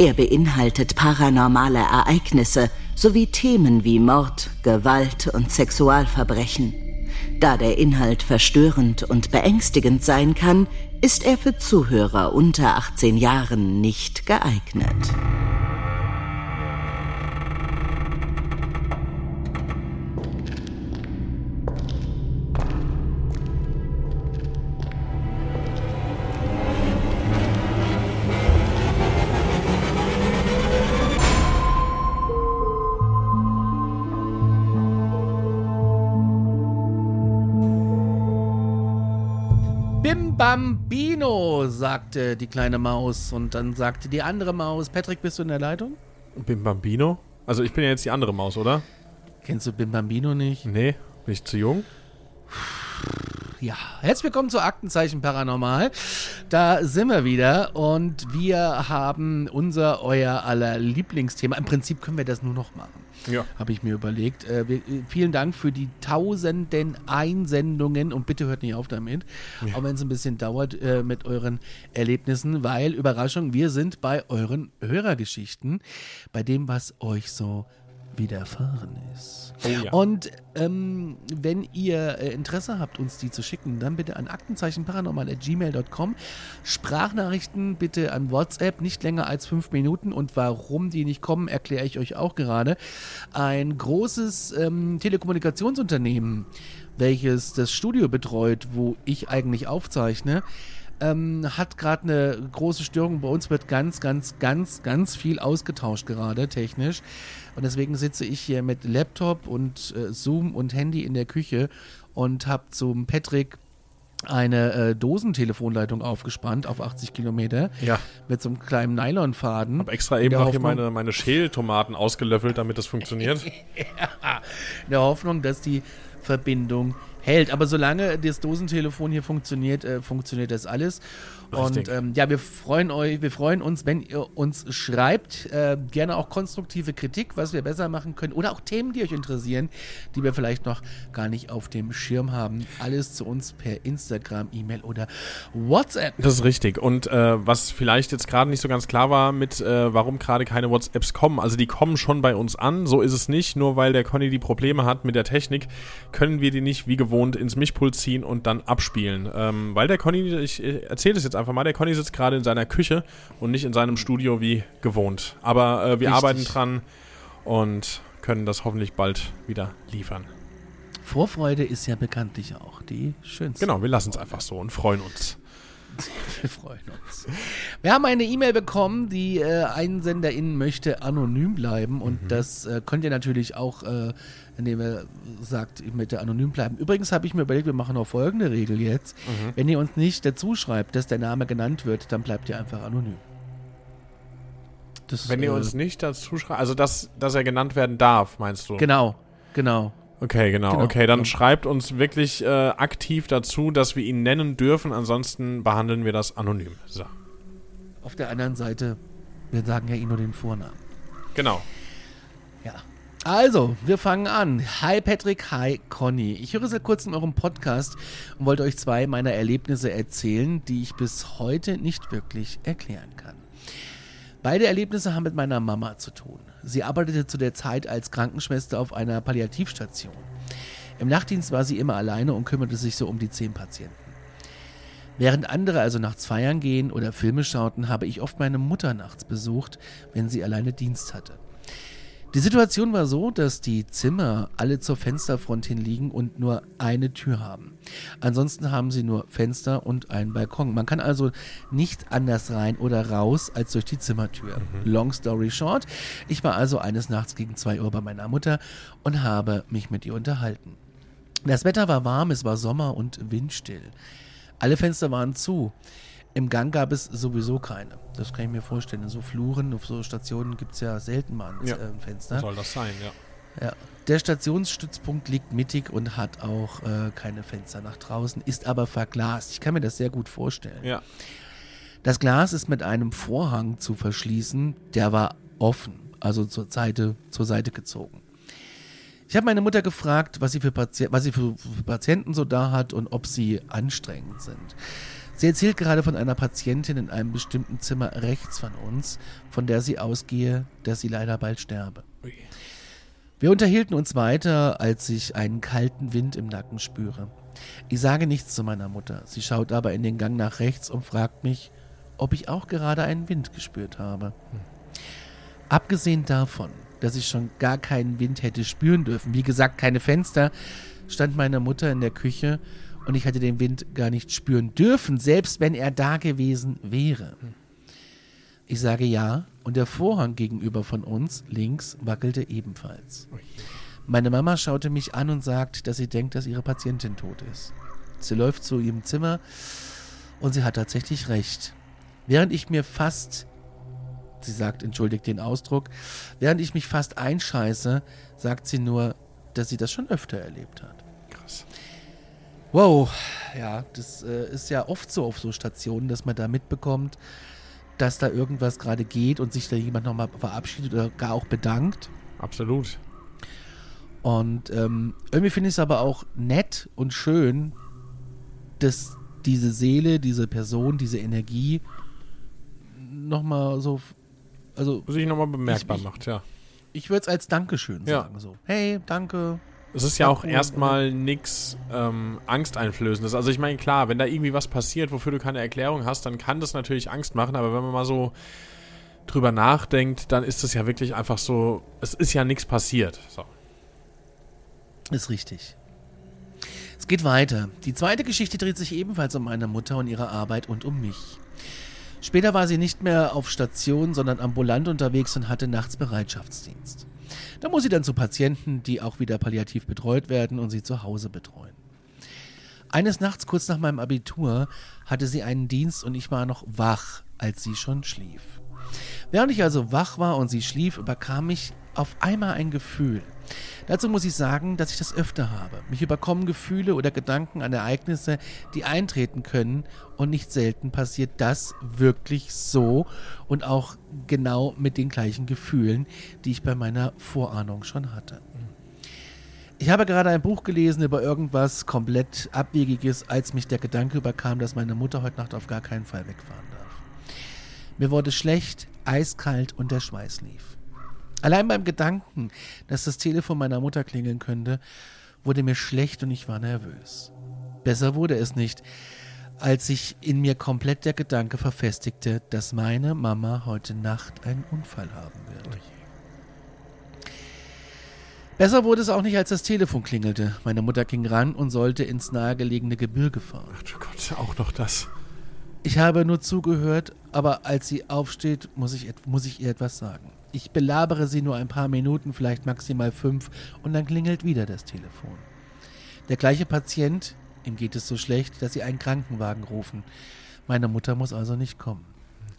Er beinhaltet paranormale Ereignisse sowie Themen wie Mord, Gewalt und Sexualverbrechen. Da der Inhalt verstörend und beängstigend sein kann, ist er für Zuhörer unter 18 Jahren nicht geeignet. Bambino, sagte die kleine Maus. Und dann sagte die andere Maus, Patrick, bist du in der Leitung? Bim Bambino? Also ich bin ja jetzt die andere Maus, oder? Kennst du Bim Bambino nicht? Nee, bin ich zu jung? Ja, herzlich willkommen zu Aktenzeichen Paranormal. Da sind wir wieder und wir haben unser, euer aller Lieblingsthema. Im Prinzip können wir das nur noch machen. Ja. Habe ich mir überlegt. Äh, wir, äh, vielen Dank für die tausenden Einsendungen und bitte hört nicht auf damit, auch wenn es ein bisschen dauert äh, mit euren Erlebnissen, weil, Überraschung, wir sind bei euren Hörergeschichten, bei dem, was euch so widerfahren ist. Oh ja. Und ähm, wenn ihr äh, Interesse habt, uns die zu schicken, dann bitte an aktenzeichenparanormal.gmail.com. Sprachnachrichten bitte an WhatsApp, nicht länger als fünf Minuten. Und warum die nicht kommen, erkläre ich euch auch gerade. Ein großes ähm, Telekommunikationsunternehmen, welches das Studio betreut, wo ich eigentlich aufzeichne, ähm, hat gerade eine große Störung. Bei uns wird ganz, ganz, ganz, ganz viel ausgetauscht gerade technisch. Und deswegen sitze ich hier mit Laptop und äh, Zoom und Handy in der Küche und habe zum Patrick eine äh, Dosentelefonleitung aufgespannt auf 80 Kilometer Ja. mit so einem kleinen Nylonfaden. Hab extra eben noch hier meine, meine Schältomaten ausgelöffelt, damit das funktioniert. in der Hoffnung, dass die Verbindung hält. Aber solange das Dosentelefon hier funktioniert, äh, funktioniert das alles. Und Richtig. ähm, ja, wir freuen euch, wir freuen uns, wenn ihr uns schreibt, äh, gerne auch konstruktive Kritik, was wir besser machen können oder auch Themen, die euch interessieren, die wir vielleicht noch gar nicht auf dem Schirm haben. Alles zu uns per Instagram, E-Mail oder WhatsApp. Das ist richtig. Und äh, was vielleicht jetzt gerade nicht so ganz klar war, mit äh, warum gerade keine WhatsApps kommen. Also die kommen schon bei uns an, so ist es nicht. Nur weil der Conny die Probleme hat mit der Technik, können wir die nicht wie gewohnt ins Mischpult ziehen und dann abspielen. Ähm, weil der Conny, ich erzähle das jetzt einfach mal, der Conny sitzt gerade in seiner Küche und nicht in seinem Studio wie gewohnt. Aber äh, wir Richtig. arbeiten dran und können das hoffentlich bald wieder liefern. Vorfreude ist ja bekanntlich auch die schönste. Genau, wir lassen es einfach so und freuen uns. Wir freuen uns. Wir haben eine E-Mail bekommen, die äh, Einsenderin möchte anonym bleiben und Mhm. das äh, könnt ihr natürlich auch, äh, indem ihr sagt, ich möchte anonym bleiben. Übrigens habe ich mir überlegt, wir machen noch folgende Regel jetzt. Mhm. Wenn ihr uns nicht dazu schreibt, dass der Name genannt wird, dann bleibt ihr einfach anonym. Das, Wenn ihr äh, uns nicht dazu schreibt, also dass, dass er genannt werden darf, meinst du? Genau, genau. Okay, genau. Genau, okay, dann genau. schreibt uns wirklich äh, aktiv dazu, dass wir ihn nennen dürfen. Ansonsten behandeln wir das anonym. So. Auf der anderen Seite, wir sagen ja eh nur den Vornamen. Genau. Also, wir fangen an. Hi Patrick, hi Conny. Ich höre seit kurzem euren Podcast und wollte euch zwei meiner Erlebnisse erzählen, die ich bis heute nicht wirklich erklären kann. Beide Erlebnisse haben mit meiner Mama zu tun. Sie arbeitete zu der Zeit als Krankenschwester auf einer Palliativstation. Im Nachtdienst war sie immer alleine und kümmerte sich so um die zehn Patienten. Während andere also nachts feiern gehen oder Filme schauten, habe ich oft meine Mutter nachts besucht, wenn sie alleine Dienst hatte. Die Situation war so, dass die Zimmer alle zur Fensterfront hin liegen und nur eine Tür haben. Ansonsten haben sie nur Fenster und einen Balkon. Man kann also nicht anders rein oder raus als durch die Zimmertür. Long story short, ich war also eines Nachts gegen 2 Uhr bei meiner Mutter und habe mich mit ihr unterhalten. Das Wetter war warm, es war Sommer und windstill. Alle Fenster waren zu. Im Gang gab es sowieso keine. Das kann ich mir vorstellen. In so Fluren, auf so Stationen gibt es ja selten mal ein Ja. äh, Fenster. Soll das sein, ja. Ja. Der Stationsstützpunkt liegt mittig und hat auch äh, keine Fenster nach draußen, ist aber verglast. Ich kann mir das sehr gut vorstellen. Ja. Das Glas ist mit einem Vorhang zu verschließen, der war offen, also zur Seite, zur Seite gezogen. Ich habe meine Mutter gefragt, was sie, für Pati was sie für, für Patienten so da hat und ob sie anstrengend sind. Sie erzählt gerade von einer Patientin in einem bestimmten Zimmer rechts von uns, von der sie ausgehe, dass sie leider bald sterbe. Wir unterhielten uns weiter, als ich einen kalten Wind im Nacken spüre. Ich sage nichts zu meiner Mutter. Sie schaut aber in den Gang nach rechts und fragt mich, ob ich auch gerade einen Wind gespürt habe. Abgesehen davon, dass ich schon gar keinen Wind hätte spüren dürfen, wie gesagt, keine Fenster, stand meine Mutter in der Küche und ich hätte den Wind gar nicht spüren dürfen, selbst wenn er da gewesen wäre. Ich sage ja und der Vorhang gegenüber von uns, links, wackelte ebenfalls. Meine Mama schaute mich an und sagt, dass sie denkt, dass ihre Patientin tot ist. Sie läuft zu ihrem Zimmer und sie hat tatsächlich recht. Während ich mir fast, sie sagt, entschuldigt den Ausdruck, während ich mich fast einscheiße, sagt sie nur, dass sie das schon öfter erlebt hat. Krass. Wow, ja, das äh, ist ja oft so auf so Stationen, dass man da mitbekommt, dass da irgendwas gerade geht und sich da jemand nochmal verabschiedet oder gar auch bedankt. Absolut. Und ähm, irgendwie finde ich es aber auch nett und schön, dass diese Seele, diese Person, diese Energie nochmal so, also Sich nochmal bemerkbar Ich- macht, ja. ich würde es als Dankeschön Ja. sagen. So, hey, danke. Es ist ja auch erstmal nichts ähm, Angsteinflößendes. Also ich meine, klar, wenn da irgendwie was passiert, wofür du keine Erklärung hast, dann kann das natürlich Angst machen, aber wenn man mal so drüber nachdenkt, dann ist es ja wirklich einfach so, es ist ja nichts passiert. So. Ist richtig. Es geht weiter. Die zweite Geschichte dreht sich ebenfalls um meine Mutter und ihre Arbeit und um mich. Später war sie nicht mehr auf Station, sondern ambulant unterwegs und hatte nachts Bereitschaftsdienst. Da muss sie dann zu Patienten, die auch wieder palliativ betreut werden und sie zu Hause betreuen. Eines Nachts kurz nach meinem Abitur hatte sie einen Dienst und ich war noch wach, als sie schon schlief. Während ich also wach war und sie schlief, überkam mich auf einmal ein Gefühl. Dazu muss ich sagen, dass ich das öfter habe. Mich überkommen Gefühle oder Gedanken an Ereignisse, die eintreten können und nicht selten passiert das wirklich so und auch genau mit den gleichen Gefühlen, die ich bei meiner Vorahnung schon hatte. Ich habe gerade ein Buch gelesen über irgendwas komplett Abwegiges, als mich der Gedanke überkam, dass meine Mutter heute Nacht auf gar keinen Fall wegfahren darf. Mir wurde schlecht, eiskalt und der Schweiß lief. Allein beim Gedanken, dass das Telefon meiner Mutter klingeln könnte, wurde mir schlecht und ich war nervös. Besser wurde es nicht, als sich in mir komplett der Gedanke verfestigte, dass meine Mama heute Nacht einen Unfall haben wird. Besser wurde es auch nicht, als das Telefon klingelte. Meine Mutter ging ran und sollte ins nahegelegene Gebirge fahren. Ach du Gott, auch noch das. Ich habe nur zugehört, aber als sie aufsteht, muss ich, muss ich ihr etwas sagen. Ich belabere sie nur ein paar Minuten, vielleicht maximal fünf, und dann klingelt wieder das Telefon. Der gleiche Patient, ihm geht es so schlecht, dass sie einen Krankenwagen rufen. Meine Mutter muss also nicht kommen.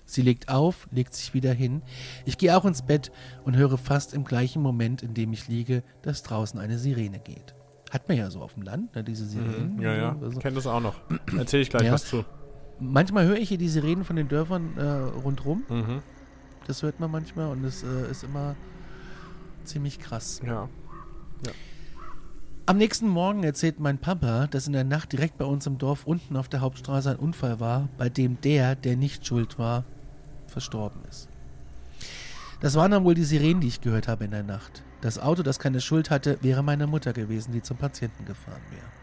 Sie legt auf, legt sich wieder hin. Ich gehe auch ins Bett und höre fast im gleichen Moment, in dem ich liege, dass draußen eine Sirene geht. Hat man ja so auf dem Land, ne, diese Sirenen. Mhm, Ja, ja, Also, kenn das auch noch. Erzähl ich gleich Ja. was zu. manchmal höre ich hier die Sirenen von den Dörfern äh, rundrum. Mhm. Das hört man manchmal und es äh, ist immer ziemlich krass. Ja. Am nächsten Morgen erzählt mein Papa, dass in der Nacht direkt bei uns im Dorf unten auf der Hauptstraße ein Unfall war, bei dem der, der nicht schuld war, verstorben ist. Das waren dann wohl die Sirenen, die ich gehört habe in der Nacht. Das Auto, das keine Schuld hatte, wäre meine Mutter gewesen, die zum Patienten gefahren wäre.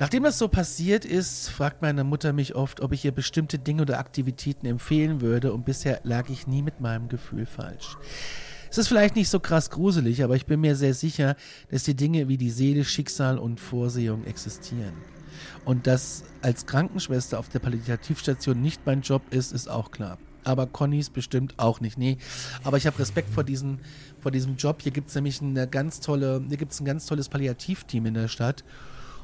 Nachdem das so passiert ist, fragt meine Mutter mich oft, ob ich ihr bestimmte Dinge oder Aktivitäten empfehlen würde und bisher lag ich nie mit meinem Gefühl falsch. Es ist vielleicht nicht so krass gruselig, aber ich bin mir sehr sicher, dass die Dinge wie die Seele, Schicksal und Vorsehung existieren. Und dass als Krankenschwester auf der Palliativstation nicht mein Job ist, ist auch klar. Aber Connys bestimmt auch nicht. Nee, aber ich habe Respekt vor, diesen, vor diesem Job. Hier gibt es nämlich eine ganz tolle, hier gibt es ein ganz tolles Palliativteam in der Stadt.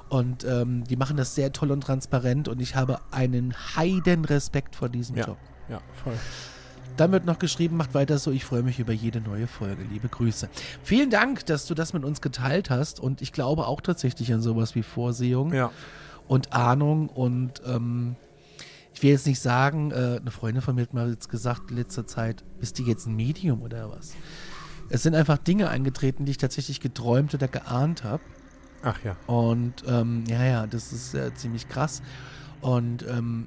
Und ähm, die machen das sehr toll und transparent und ich habe einen heiden Respekt vor diesem Ja, Job. ja, voll. Dann wird noch geschrieben, macht weiter so, ich freue mich über jede neue Folge. Liebe Grüße. Vielen Dank, dass du das mit uns geteilt hast und ich glaube auch tatsächlich an sowas wie Vorsehung Ja. und Ahnung und ähm, ich will jetzt nicht sagen, äh, eine Freundin von mir hat mal jetzt gesagt in letzter Zeit, bist du jetzt ein Medium oder was? Es sind einfach Dinge eingetreten, die ich tatsächlich geträumt oder geahnt habe. Ach ja. Und ähm, ja, ja, das ist äh, ziemlich krass. Und ähm,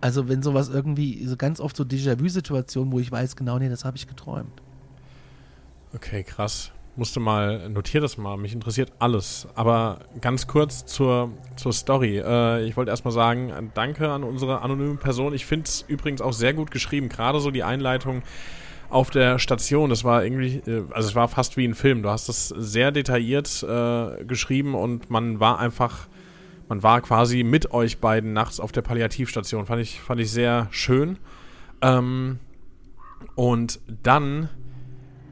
also wenn sowas irgendwie, so ganz oft so Déjà-vu-Situationen, wo ich weiß, genau, nee, das habe ich geträumt. Okay, krass. Musste mal, notier das mal, mich interessiert alles. Aber ganz kurz zur, zur Story. Äh, ich wollte erstmal sagen, äh, danke an unsere anonyme Person. Ich finde es übrigens auch sehr gut geschrieben. Gerade so die Einleitung auf der Station, das war irgendwie, äh, also es war fast wie ein Film. Du hast das sehr detailliert äh, geschrieben und man war einfach, man war quasi mit euch beiden nachts auf der Palliativstation. Fand ich, fand ich sehr schön. Ähm, und dann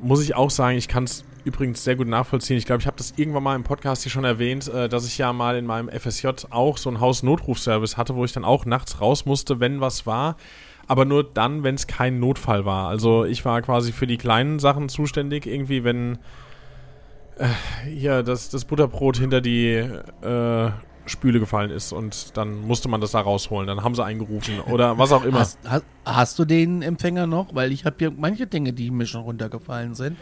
muss ich auch sagen, ich kann es übrigens sehr gut nachvollziehen. Ich glaube, ich habe das irgendwann mal im Podcast hier schon erwähnt, äh, dass ich ja mal in meinem FSJ auch so einen Hausnotrufservice hatte, wo ich dann auch nachts raus musste, wenn was war. Aber nur dann, wenn es kein Notfall war. Also ich war quasi für die kleinen Sachen zuständig, irgendwie, wenn äh, hier das, das Butterbrot hinter die äh, Spüle gefallen ist und dann musste man das da rausholen. Dann haben sie eingerufen oder was auch immer. Hast, hast, hast du den Empfänger noch? Weil ich habe hier manche Dinge, die mir schon runtergefallen sind.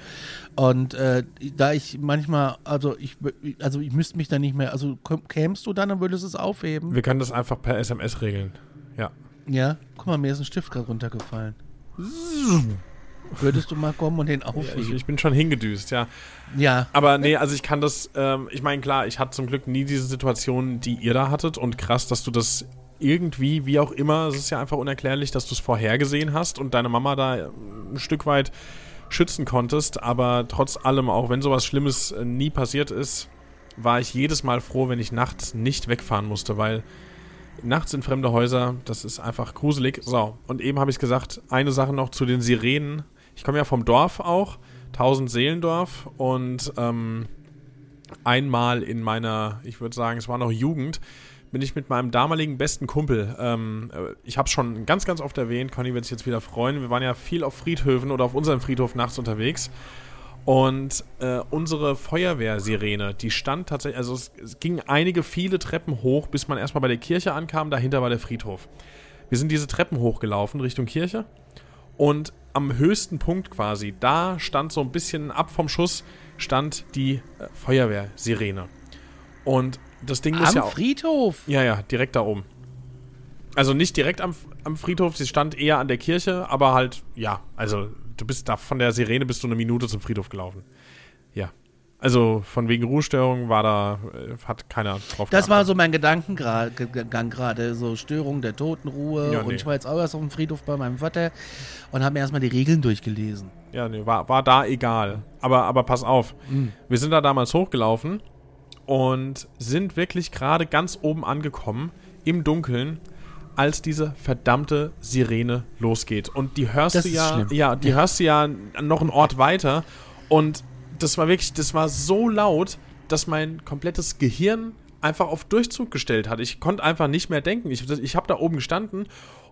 Und äh, da ich manchmal, also ich, also ich müsste mich da nicht mehr, also kämst du dann, dann würdest du es aufheben. Wir können das einfach per SMS regeln. Ja. Ja, guck mal, mir ist ein Stift gerade runtergefallen. Würdest du mal kommen und den Ich, aufheben? ich bin schon hingedüst, ja. Ja, Aber nee, also ich kann das, ähm, ich meine, klar, ich hatte zum Glück nie diese Situation, die ihr da hattet und krass, dass du das irgendwie, wie auch immer, es ist ja einfach unerklärlich, dass du es vorhergesehen hast und deine Mama da äh, ein Stück weit schützen konntest, aber trotz allem, auch wenn sowas Schlimmes äh, nie passiert ist, war ich jedes Mal froh, wenn ich nachts nicht wegfahren musste, weil nachts in fremde Häuser, das ist einfach gruselig. So, und eben habe ich gesagt, eine Sache noch zu den Sirenen. Ich komme ja vom Dorf auch, 1000 Seelendorf und ähm, einmal in meiner, ich würde sagen, es war noch Jugend, bin ich mit meinem damaligen besten Kumpel, ähm, äh, ich habe schon ganz, ganz oft erwähnt, Conny wird sich jetzt wieder freuen, wir waren ja viel auf Friedhöfen oder auf unserem Friedhof nachts unterwegs und äh, unsere Feuerwehrsirene, die stand tatsächlich, also es, es gingen einige, viele Treppen hoch, bis man erstmal bei der Kirche ankam, dahinter war der Friedhof. Wir sind diese Treppen hochgelaufen Richtung Kirche und am höchsten Punkt quasi, da stand so ein bisschen ab vom Schuss, stand die äh, Feuerwehrsirene. Und das Ding muss am ja auch. Friedhof. Ja, ja, direkt da oben. Also nicht direkt am, am Friedhof, sie stand eher an der Kirche, aber halt, ja, also du bist da von der Sirene bist du eine Minute zum Friedhof gelaufen. Ja. Also von wegen Ruhestörung war da, äh, hat keiner drauf Das war so mein Gedankengang gerade, so Störung der Totenruhe. Ja, Und nee. ich war jetzt auch erst auf dem Friedhof bei meinem Vater und habe mir erstmal die Regeln durchgelesen. Ja, nee, war, war da egal. Aber, aber pass auf. Wir sind da damals hochgelaufen und sind wirklich gerade ganz oben angekommen, im Dunkeln, als diese verdammte Sirene losgeht. Und die hörst Das du ja, schlimm. ja, die hörst du ja noch einen Ort weiter. Und das war wirklich, das war so laut, dass mein komplettes Gehirn einfach auf Durchzug gestellt hat. Ich konnte einfach nicht mehr denken. Ich, ich habe da oben gestanden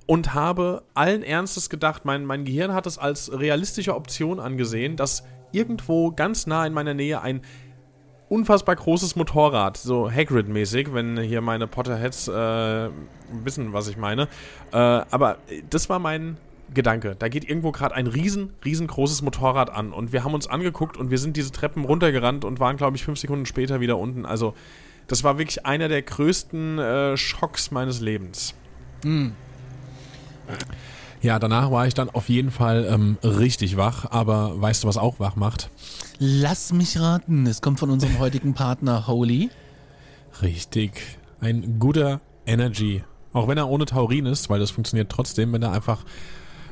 und habe allen Ernstes gedacht, mein, mein Gehirn hat es als realistische Option angesehen, dass irgendwo ganz nah in meiner Nähe ein unfassbar großes Motorrad, so Hagrid-mäßig, wenn hier meine Potterheads äh, wissen, was ich meine. Äh, aber das war mein Gedanke. Da geht irgendwo gerade ein riesen, riesengroßes Motorrad an und wir haben uns angeguckt und wir sind diese Treppen runtergerannt und waren, glaube ich, fünf Sekunden später wieder unten. Also das war wirklich einer der größten äh, Schocks meines Lebens. Ja, danach war ich dann auf jeden Fall ähm, richtig wach, aber weißt du, was auch wach macht? Lass mich raten, es kommt von unserem heutigen Partner Holy. Richtig. ein guter Energy. Auch wenn er ohne Taurin ist, weil das funktioniert trotzdem, wenn er einfach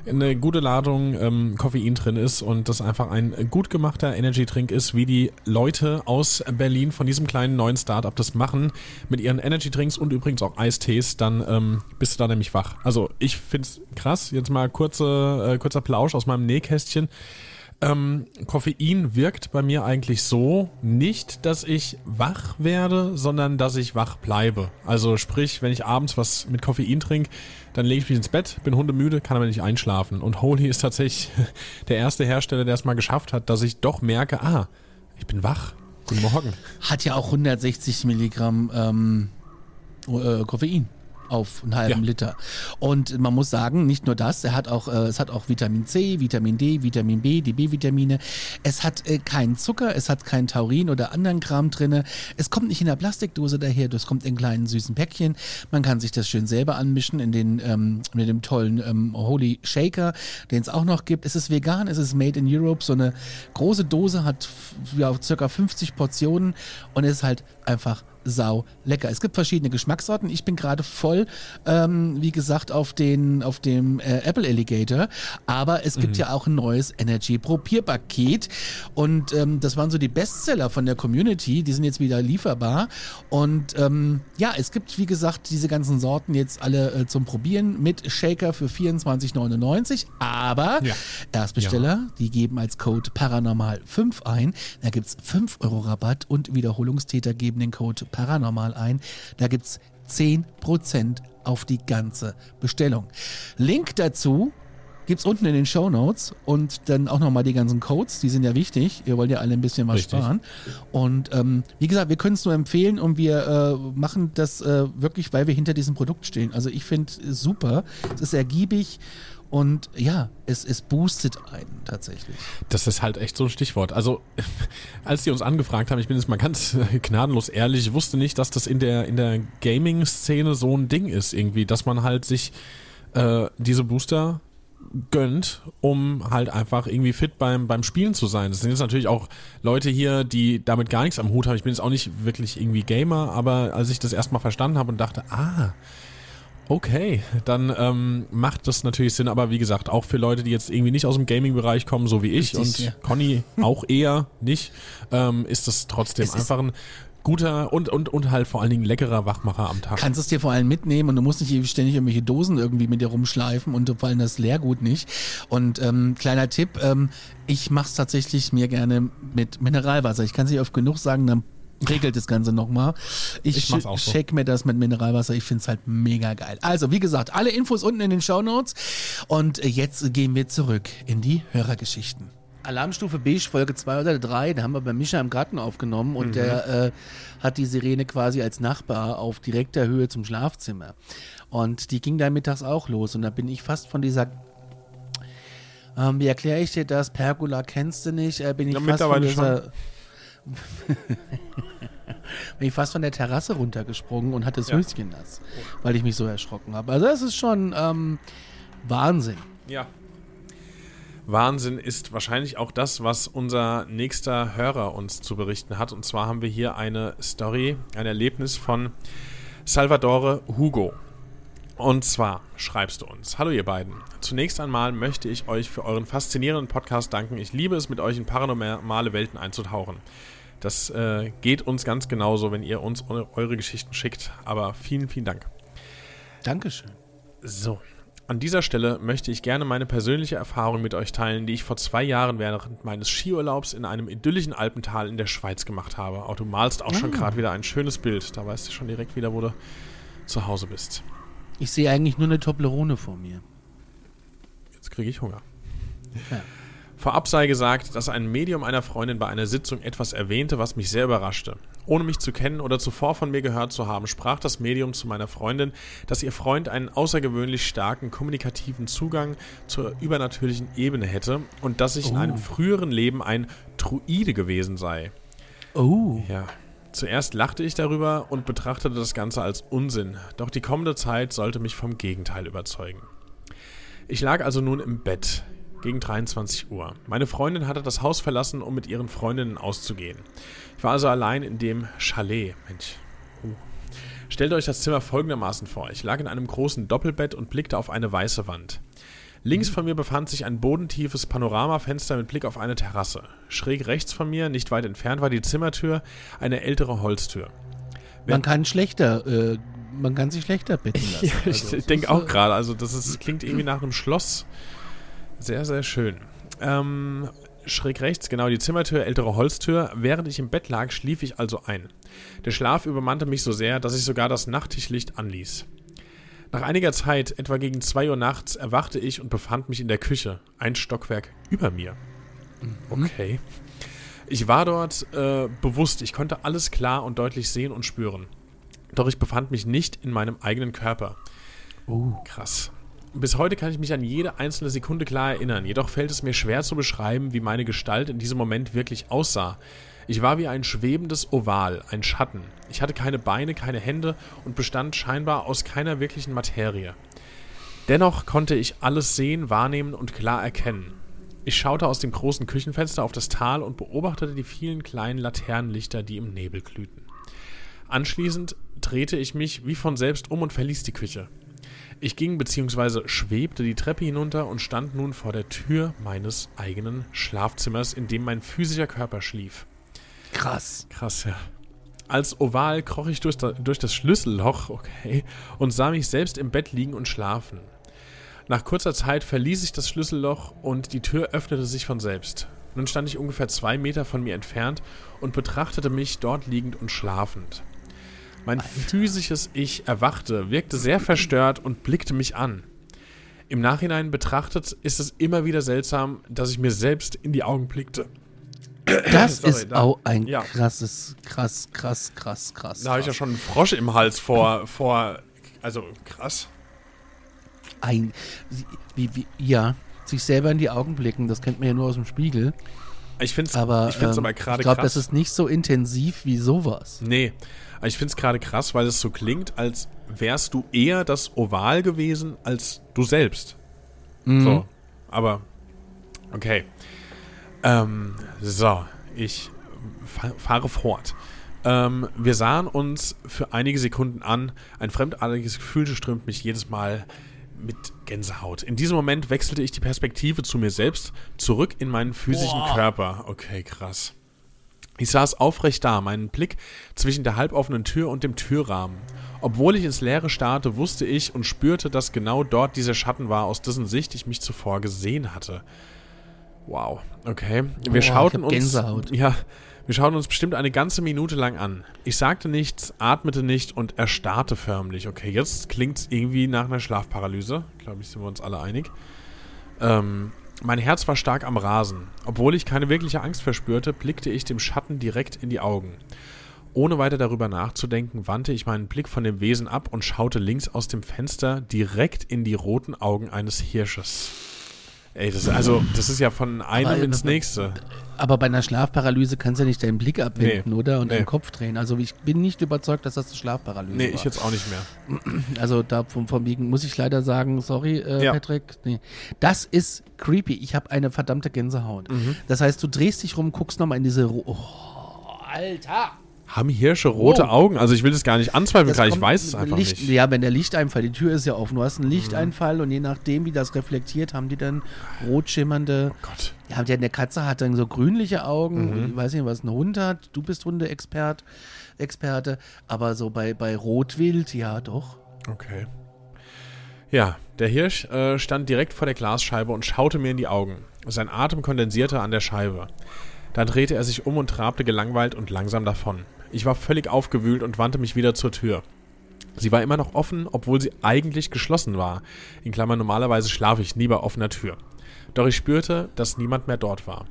eine gute Ladung ähm, Koffein drin ist und das einfach ein gut gemachter Energy-Drink ist, wie die Leute aus Berlin von diesem kleinen neuen Startup das machen mit ihren Energy-Drinks und übrigens auch Eistees, dann ähm, bist du da nämlich wach. Also ich find's krass. Jetzt mal kurze, äh, kurzer Plausch aus meinem Nähkästchen. Ähm, Koffein wirkt bei mir eigentlich so nicht, dass ich wach werde, sondern dass ich wach bleibe. Also sprich, wenn ich abends was mit Koffein trinke, dann lege ich mich ins Bett, bin hundemüde, kann aber nicht einschlafen. Und Holy ist tatsächlich der erste Hersteller, der es mal geschafft hat, dass ich doch merke, ah, ich bin wach. Guten Morgen. Hat ja auch 160 Milligramm ähm, äh, Koffein auf einen halben Ja. Liter. Und man muss sagen, nicht nur das, er hat auch, äh, es hat auch Vitamin C, Vitamin D, Vitamin B, die B-Vitamine. Es hat äh, keinen Zucker, es hat keinen Taurin oder anderen Kram drinne. Es kommt nicht in der Plastikdose daher, das kommt in kleinen süßen Päckchen. Man kann sich das schön selber anmischen in den ähm, mit dem tollen ähm, Holy Shaker, den es auch noch gibt. Es ist vegan, es ist made in Europe. So eine große Dose hat ja, circa 50 Portionen und es ist halt einfach sau lecker. Es gibt verschiedene Geschmackssorten. Ich bin gerade voll, ähm, wie gesagt, auf den auf dem äh, Apple Alligator, aber es gibt ja auch ein neues Energy Probierpaket und ähm, das waren so die Bestseller von der Community. Die sind jetzt wieder lieferbar und ähm, ja, es gibt wie gesagt diese ganzen Sorten jetzt alle äh, zum Probieren mit Shaker für 24,99. Aber Ja. Erstbesteller, die geben als Code Paranormal 5 ein. Da gibt's 5 Euro Rabatt und Wiederholungstäter geben den Code Paranormal ein. Da gibt's 10% auf die ganze Bestellung. Link dazu gibt's unten in den Show Notes und dann auch nochmal die ganzen Codes, die sind ja wichtig. Ihr wollt ja alle ein bisschen was Richtig. sparen. Und ähm, wie gesagt, wir können es nur empfehlen und wir äh, machen das äh, wirklich, weil wir hinter diesem Produkt stehen. Also ich finde es super. Es ist ergiebig und ja, es, es boostet einen tatsächlich. Das ist halt echt so ein Stichwort. Also, als die uns angefragt haben, ich bin jetzt mal ganz gnadenlos ehrlich, ich wusste nicht, dass das in der, in der Gaming-Szene so ein Ding ist, irgendwie, dass man halt sich äh, diese Booster gönnt, um halt einfach irgendwie fit beim, beim Spielen zu sein. Das sind jetzt natürlich auch Leute hier, die damit gar nichts am Hut haben. Ich bin jetzt auch nicht wirklich irgendwie Gamer, aber als ich das erstmal verstanden habe und dachte, ah, Okay, dann ähm, macht das natürlich Sinn, aber wie gesagt, auch für Leute, die jetzt irgendwie nicht aus dem Gaming-Bereich kommen, so wie ich Richtig, und ja. Conny auch eher nicht, ähm, ist das trotzdem Es einfach ein guter und, und, und halt vor allen Dingen leckerer Wachmacher am Tag. Kannst es dir vor allem mitnehmen und du musst nicht ständig irgendwelche Dosen irgendwie mit dir rumschleifen und vor allem das Leergut nicht. Und ähm, kleiner Tipp, ähm, ich mache es tatsächlich mir gerne mit Mineralwasser. Ich kann es nicht oft genug sagen, dann regelt das Ganze nochmal. Ich, Ich mach's auch so. shake mir das mit Mineralwasser. Ich finde es halt mega geil. Also, wie gesagt, alle Infos unten in den Shownotes. Und äh, jetzt gehen wir zurück in die Hörergeschichten. Alarmstufe Beige, Folge 2 oder 3, da haben wir bei Mischa im Garten aufgenommen und der äh, hat die Sirene quasi als Nachbar auf direkter Höhe zum Schlafzimmer. Und die ging dann mittags auch los und da bin ich fast von dieser ähm, wie erkläre ich dir das? Pergola kennst du nicht? Äh, bin ich Ja, fast von dieser, bin ich fast von der Terrasse runtergesprungen und hatte das Ja. Höschen nass, weil ich mich so erschrocken habe. Also das ist schon ähm, Wahnsinn. Ja. Wahnsinn ist wahrscheinlich auch das, was unser nächster Hörer uns zu berichten hat. Und zwar haben wir hier eine Story, ein Erlebnis von Salvatore Hugo. Und zwar schreibst du uns: Hallo ihr beiden. Zunächst einmal möchte ich euch für euren faszinierenden Podcast danken. Ich liebe es, mit euch in paranormale Welten einzutauchen. Das äh, geht uns ganz genauso, wenn ihr uns eu- eure Geschichten schickt. Aber vielen, vielen Dank. Dankeschön. So, an dieser Stelle möchte ich gerne meine persönliche Erfahrung mit euch teilen, die ich vor zwei Jahren während meines Skiurlaubs in einem idyllischen Alpental in der Schweiz gemacht habe. Auch du malst auch schon gerade wieder ein schönes Bild. Da weißt du schon direkt wieder, wo du zu Hause bist. Ich sehe eigentlich nur eine Toblerone vor mir. Jetzt kriege ich Hunger. Ja. Vorab sei gesagt, dass ein Medium einer Freundin bei einer Sitzung etwas erwähnte, was mich sehr überraschte. Ohne mich zu kennen oder zuvor von mir gehört zu haben, sprach das Medium zu meiner Freundin, dass ihr Freund einen außergewöhnlich starken kommunikativen Zugang zur übernatürlichen Ebene hätte und dass ich in einem früheren Leben ein Druide gewesen sei. Oh. Ja. Zuerst lachte ich darüber und betrachtete das Ganze als Unsinn, doch die kommende Zeit sollte mich vom Gegenteil überzeugen. Ich lag also nun im Bett gegen 23 Uhr. Meine Freundin hatte das Haus verlassen, um mit ihren Freundinnen auszugehen. Ich war also allein in dem Chalet. Mensch. Uh. Stellt euch das Zimmer folgendermaßen vor. Ich lag in einem großen Doppelbett und blickte auf eine weiße Wand. Links von mir befand sich ein bodentiefes Panoramafenster mit Blick auf eine Terrasse. Schräg rechts von mir, nicht weit entfernt, war die Zimmertür, eine ältere Holztür. Man kann schlechter, äh, man kann sich schlechter bitten lassen. Ja, ich Also, denke auch gerade, also das ist, klingt irgendwie nach einem Schloss. Sehr, sehr schön. Ähm, schräg rechts, genau die Zimmertür, ältere Holztür. Während ich im Bett lag, schlief ich also ein. Der Schlaf übermannte mich so sehr, dass ich sogar das Nachttischlicht anließ. Nach einiger Zeit, etwa gegen 2 Uhr nachts, erwachte ich und befand mich in der Küche, ein Stockwerk über mir. Okay. Ich war dort äh, bewusst, ich konnte alles klar und deutlich sehen und spüren. Doch ich befand mich nicht in meinem eigenen Körper. Krass. Bis heute kann ich mich an jede einzelne Sekunde klar erinnern, jedoch fällt es mir schwer zu beschreiben, wie meine Gestalt in diesem Moment wirklich aussah. Ich war wie ein schwebendes Oval, ein Schatten. Ich hatte keine Beine, keine Hände und bestand scheinbar aus keiner wirklichen Materie. Dennoch konnte ich alles sehen, wahrnehmen und klar erkennen. Ich schaute aus dem großen Küchenfenster auf das Tal und beobachtete die vielen kleinen Laternenlichter, die im Nebel glühten. Anschließend drehte ich mich wie von selbst um und verließ die Küche. Ich ging bzw. schwebte die Treppe hinunter und stand nun vor der Tür meines eigenen Schlafzimmers, in dem mein physischer Körper schlief. Krass. Krass, ja. Als Oval kroch ich durch, da, durch das Schlüsselloch, okay, und sah mich selbst im Bett liegen und schlafen. Nach kurzer Zeit verließ ich das Schlüsselloch und die Tür öffnete sich von selbst. Nun stand ich ungefähr zwei Meter von mir entfernt und betrachtete mich dort liegend und schlafend. Mein physisches Ich erwachte, wirkte sehr verstört und blickte mich an. Im Nachhinein betrachtet ist es immer wieder seltsam, dass ich mir selbst in die Augen blickte. Das Sorry, ist da- auch ein ja. krasses, krass, krass, krass, krass. Da habe ich ja schon einen Frosch im Hals vor, vor, also krass. ein, wie, wie, ja, sich selber in die Augen blicken, das kennt man ja nur aus dem Spiegel. Ich finde es Aber ich find's ähm, aber gerade ich glaube, das ist nicht so intensiv wie sowas. nee, ich finde es gerade krass, weil es so klingt, als wärst du eher das Oval gewesen als du selbst. Mhm. So, aber okay. Ähm, so, ich fa fahre fort. Ähm, wir sahen uns für einige Sekunden an. Ein fremdartiges Gefühl strömt mich jedes Mal mit Gänsehaut. In diesem Moment wechselte ich die Perspektive zu mir selbst, zurück in meinen physischen Körper. Okay, krass. Ich saß aufrecht da, meinen Blick zwischen der halboffenen Tür und dem Türrahmen. Obwohl ich ins Leere starrte, wusste ich und spürte, dass genau dort dieser Schatten war, aus dessen Sicht ich mich zuvor gesehen hatte. Wow, okay. Wir ich schauten uns. Gänsehaut. Ja, wir schauten uns bestimmt eine ganze Minute lang an. Ich sagte nichts, atmete nicht und erstarrte förmlich. Okay, jetzt klingt's irgendwie nach einer Schlafparalyse. Glaube ich, sind wir uns alle einig. Ähm, mein Herz war stark am Rasen. Obwohl ich keine wirkliche Angst verspürte, blickte ich dem Schatten direkt in die Augen. Ohne weiter darüber nachzudenken, wandte ich meinen Blick von dem Wesen ab und schaute links aus dem Fenster direkt in die roten Augen eines Hirsches. Ey, das, also, das ist ja von einem Aber, ins äh, nächste. Aber bei einer Schlafparalyse kannst du ja nicht deinen Blick abwenden, Nee, oder? Und nee. den Kopf drehen. Also ich bin nicht überzeugt, dass das eine Schlafparalyse Nee, war. ich jetzt auch nicht mehr. Also da vom, vom wegen muss ich leider sagen, sorry, äh, Ja. Patrick. Nee. Das ist creepy. Ich habe eine verdammte Gänsehaut. Mhm. Das heißt, du drehst dich rum, guckst nochmal in diese. Ro oh, Alter! Haben Hirsche rote Wow. Augen? Also ich will das gar nicht anzweifeln, ich weiß es einfach Licht, nicht. Mhm. Ja, wenn der Lichteinfall, die Tür ist ja offen, du hast einen Lichteinfall und je nachdem, wie das reflektiert, haben die dann rot schimmernde. Oh Gott. Ja, der, der Katze hat dann so grünliche Augen. Mhm. Ich weiß nicht, was ein Hund hat. Du bist Hundeexpert, Experte. Aber so bei, bei Rotwild, ja, doch. Okay. Ja, der Hirsch äh, stand direkt vor der Glasscheibe und schaute mir in die Augen. Sein Atem kondensierte an der Scheibe. Dann drehte er sich um und trabte gelangweilt und langsam davon. Ich war völlig aufgewühlt und wandte mich wieder zur Tür. Sie war immer noch offen, obwohl sie eigentlich geschlossen war. In Klammern normalerweise schlafe ich nie bei offener Tür. Doch ich spürte, dass niemand mehr dort war.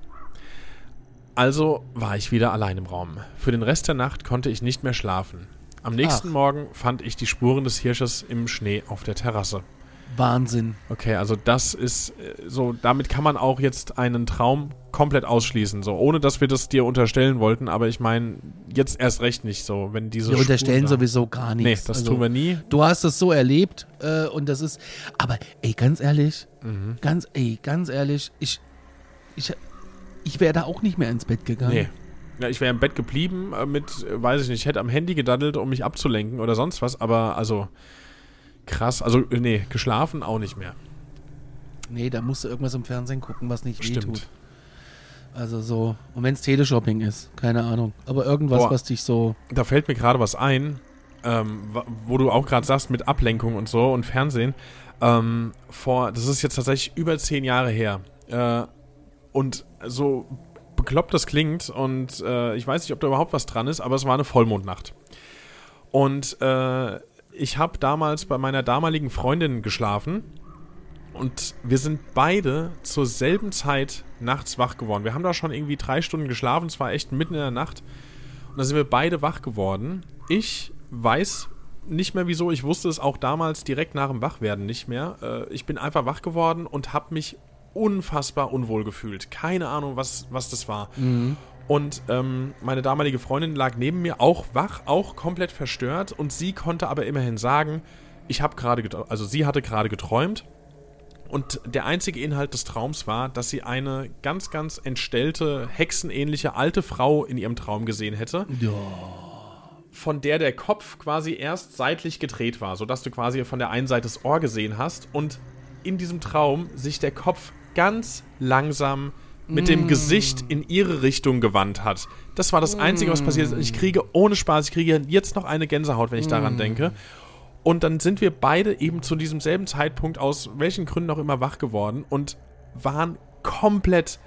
Also war ich wieder allein im Raum. Für den Rest der Nacht konnte ich nicht mehr schlafen. Am nächsten Ach. Morgen fand ich die Spuren des Hirsches im Schnee auf der Terrasse. Wahnsinn. Okay, also das ist äh, so, damit kann man auch jetzt einen Traum komplett ausschließen, so ohne dass wir das dir unterstellen wollten, aber ich meine, jetzt erst recht nicht so, wenn diese Wir unterstellen da- sowieso gar Nee, nichts. das Also, tun wir nie. Du hast es so erlebt äh, und das ist. Aber ey, ganz ehrlich, Mhm. ganz, ey, ganz ehrlich, ich, ich, ich wäre da auch nicht mehr ins Bett gegangen. Nee. Ja, ich wäre im Bett geblieben äh, mit, äh, weiß ich nicht, ich hätte am Handy gedaddelt, um mich abzulenken oder sonst was, aber also krass. Also, nee, geschlafen auch nicht mehr. Nee, da musst du irgendwas im Fernsehen gucken, was nicht Stimmt. wehtut. Also so, und wenn es Teleshopping ist, keine Ahnung. Aber irgendwas, Boah. was dich so. Da fällt mir gerade was ein, ähm, wo du auch gerade sagst mit Ablenkung und so und Fernsehen. Ähm, vor, das ist jetzt tatsächlich über zehn Jahre her. Äh, und so bekloppt das klingt und äh, ich weiß nicht, ob da überhaupt was dran ist, aber es war eine Vollmondnacht. Und äh, ich habe damals bei meiner damaligen Freundin geschlafen und wir sind beide zur selben Zeit nachts wach geworden. Wir haben da schon irgendwie drei Stunden geschlafen, es war echt mitten in der Nacht. Und da sind wir beide wach geworden. Ich weiß nicht mehr wieso, ich wusste es auch damals direkt nach dem Wachwerden nicht mehr. Äh, ich bin einfach wach geworden und habe mich unfassbar unwohl gefühlt. Keine Ahnung, was, was das war. Und ähm, meine damalige Freundin lag neben mir, auch wach, auch komplett verstört. Und sie konnte aber immerhin sagen, ich habe gerade, also sie hatte gerade geträumt. Und der einzige Inhalt des Traums war, dass sie eine ganz, ganz entstellte, hexenähnliche alte Frau in ihrem Traum gesehen hätte. Von der der Kopf quasi erst seitlich gedreht war, sodass du quasi von der einen Seite das Ohr gesehen hast und in diesem Traum sich der Kopf ganz langsam mit dem Gesicht in ihre Richtung gewandt hat. Das war das Einzige, was passiert ist. Ich kriege ohne Spaß, ich kriege jetzt noch eine Gänsehaut, wenn ich daran denke. Und dann sind wir beide eben zu diesem selben Zeitpunkt aus welchen Gründen auch immer wach geworden und waren komplett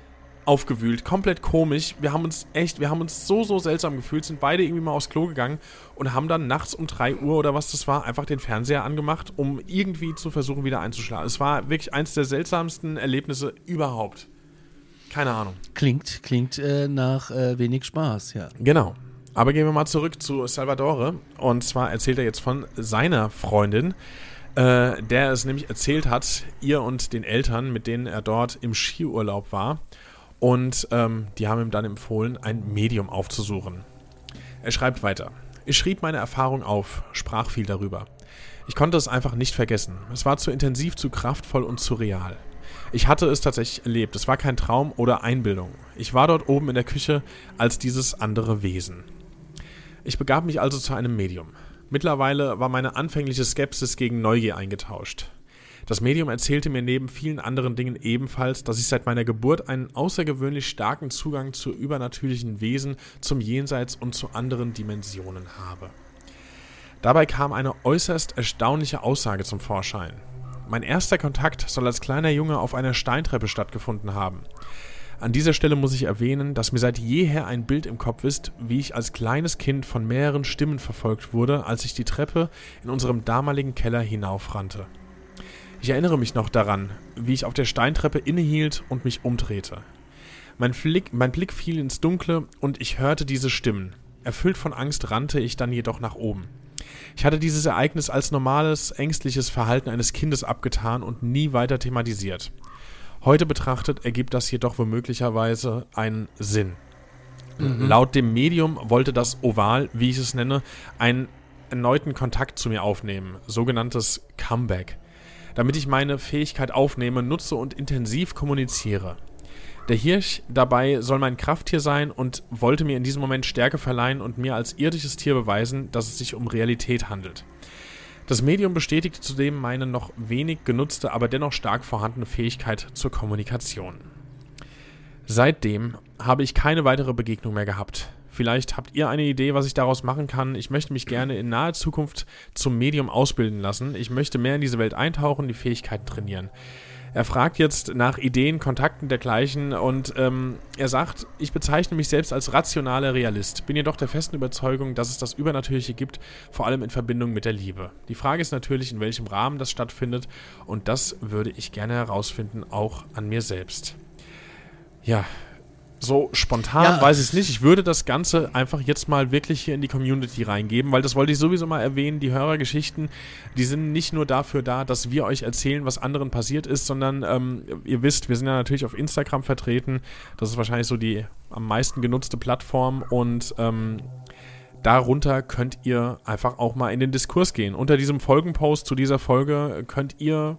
aufgewühlt, komplett komisch. Wir haben uns echt, wir haben uns so, so seltsam gefühlt, sind beide irgendwie mal aufs Klo gegangen und haben dann nachts um 3 Uhr oder was das war, einfach den Fernseher angemacht, um irgendwie zu versuchen, wieder einzuschlafen. Es war wirklich eins der seltsamsten Erlebnisse überhaupt. Keine Ahnung. Klingt, klingt äh, nach äh, wenig Spaß, ja. Genau. Aber gehen wir mal zurück zu Salvatore. Und zwar erzählt er jetzt von seiner Freundin, äh, der es nämlich erzählt hat, ihr und den Eltern, mit denen er dort im Skiurlaub war. Und ähm, die haben ihm dann empfohlen, ein Medium aufzusuchen. Er schreibt weiter. Ich schrieb meine Erfahrung auf, sprach viel darüber. Ich konnte es einfach nicht vergessen. Es war zu intensiv, zu kraftvoll und zu real. Ich hatte es tatsächlich erlebt. Es war kein Traum oder Einbildung. Ich war dort oben in der Küche als dieses andere Wesen. Ich begab mich also zu einem Medium. Mittlerweile war meine anfängliche Skepsis gegen Neugier eingetauscht. Das Medium erzählte mir neben vielen anderen Dingen ebenfalls, dass ich seit meiner Geburt einen außergewöhnlich starken Zugang zu übernatürlichen Wesen, zum Jenseits und zu anderen Dimensionen habe. Dabei kam eine äußerst erstaunliche Aussage zum Vorschein. Mein erster Kontakt soll als kleiner Junge auf einer Steintreppe stattgefunden haben. An dieser Stelle muss ich erwähnen, dass mir seit jeher ein Bild im Kopf ist, wie ich als kleines Kind von mehreren Stimmen verfolgt wurde, als ich die Treppe in unserem damaligen Keller hinaufrannte. Ich erinnere mich noch daran, wie ich auf der Steintreppe innehielt und mich umdrehte. Mein, Blick, mein Blick fiel ins Dunkle und ich hörte diese Stimmen. Erfüllt von Angst rannte ich dann jedoch nach oben. Ich hatte dieses Ereignis als normales, ängstliches Verhalten eines Kindes abgetan und nie weiter thematisiert. Heute betrachtet ergibt das jedoch womöglicherweise einen Sinn. Laut dem Medium wollte das Oval, wie ich es nenne, einen erneuten Kontakt zu mir aufnehmen, sogenanntes Comeback, damit ich meine Fähigkeit aufnehme, nutze und intensiv kommuniziere. Der Hirsch dabei soll mein Krafttier sein und wollte mir in diesem Moment Stärke verleihen und mir als irdisches Tier beweisen, dass es sich um Realität handelt. Das Medium bestätigte zudem meine noch wenig genutzte, aber dennoch stark vorhandene Fähigkeit zur Kommunikation. Seitdem habe ich keine weitere Begegnung mehr gehabt. Vielleicht habt ihr eine Idee, was ich daraus machen kann. Ich möchte mich gerne in naher Zukunft zum Medium ausbilden lassen. Ich möchte mehr in diese Welt eintauchen, die Fähigkeiten trainieren. Er fragt jetzt nach Ideen, Kontakten dergleichen und ähm, er sagt, ich bezeichne mich selbst als rationaler Realist, bin jedoch der festen Überzeugung, dass es das Übernatürliche gibt, vor allem in Verbindung mit der Liebe. Die Frage ist natürlich, in welchem Rahmen das stattfindet und das würde ich gerne herausfinden, auch an mir selbst. Ja, so spontan Ja. weiß ich es nicht. Ich würde das Ganze einfach jetzt mal wirklich hier in die Community reingeben, weil das wollte ich sowieso mal erwähnen. Die Hörergeschichten, die sind nicht nur dafür da, dass wir euch erzählen, was anderen passiert ist, sondern ähm, ihr wisst, wir sind ja natürlich auf Instagram vertreten. Das ist wahrscheinlich so die am meisten genutzte Plattform und ähm, darunter könnt ihr einfach auch mal in den Diskurs gehen. Unter diesem Folgenpost zu dieser Folge könnt ihr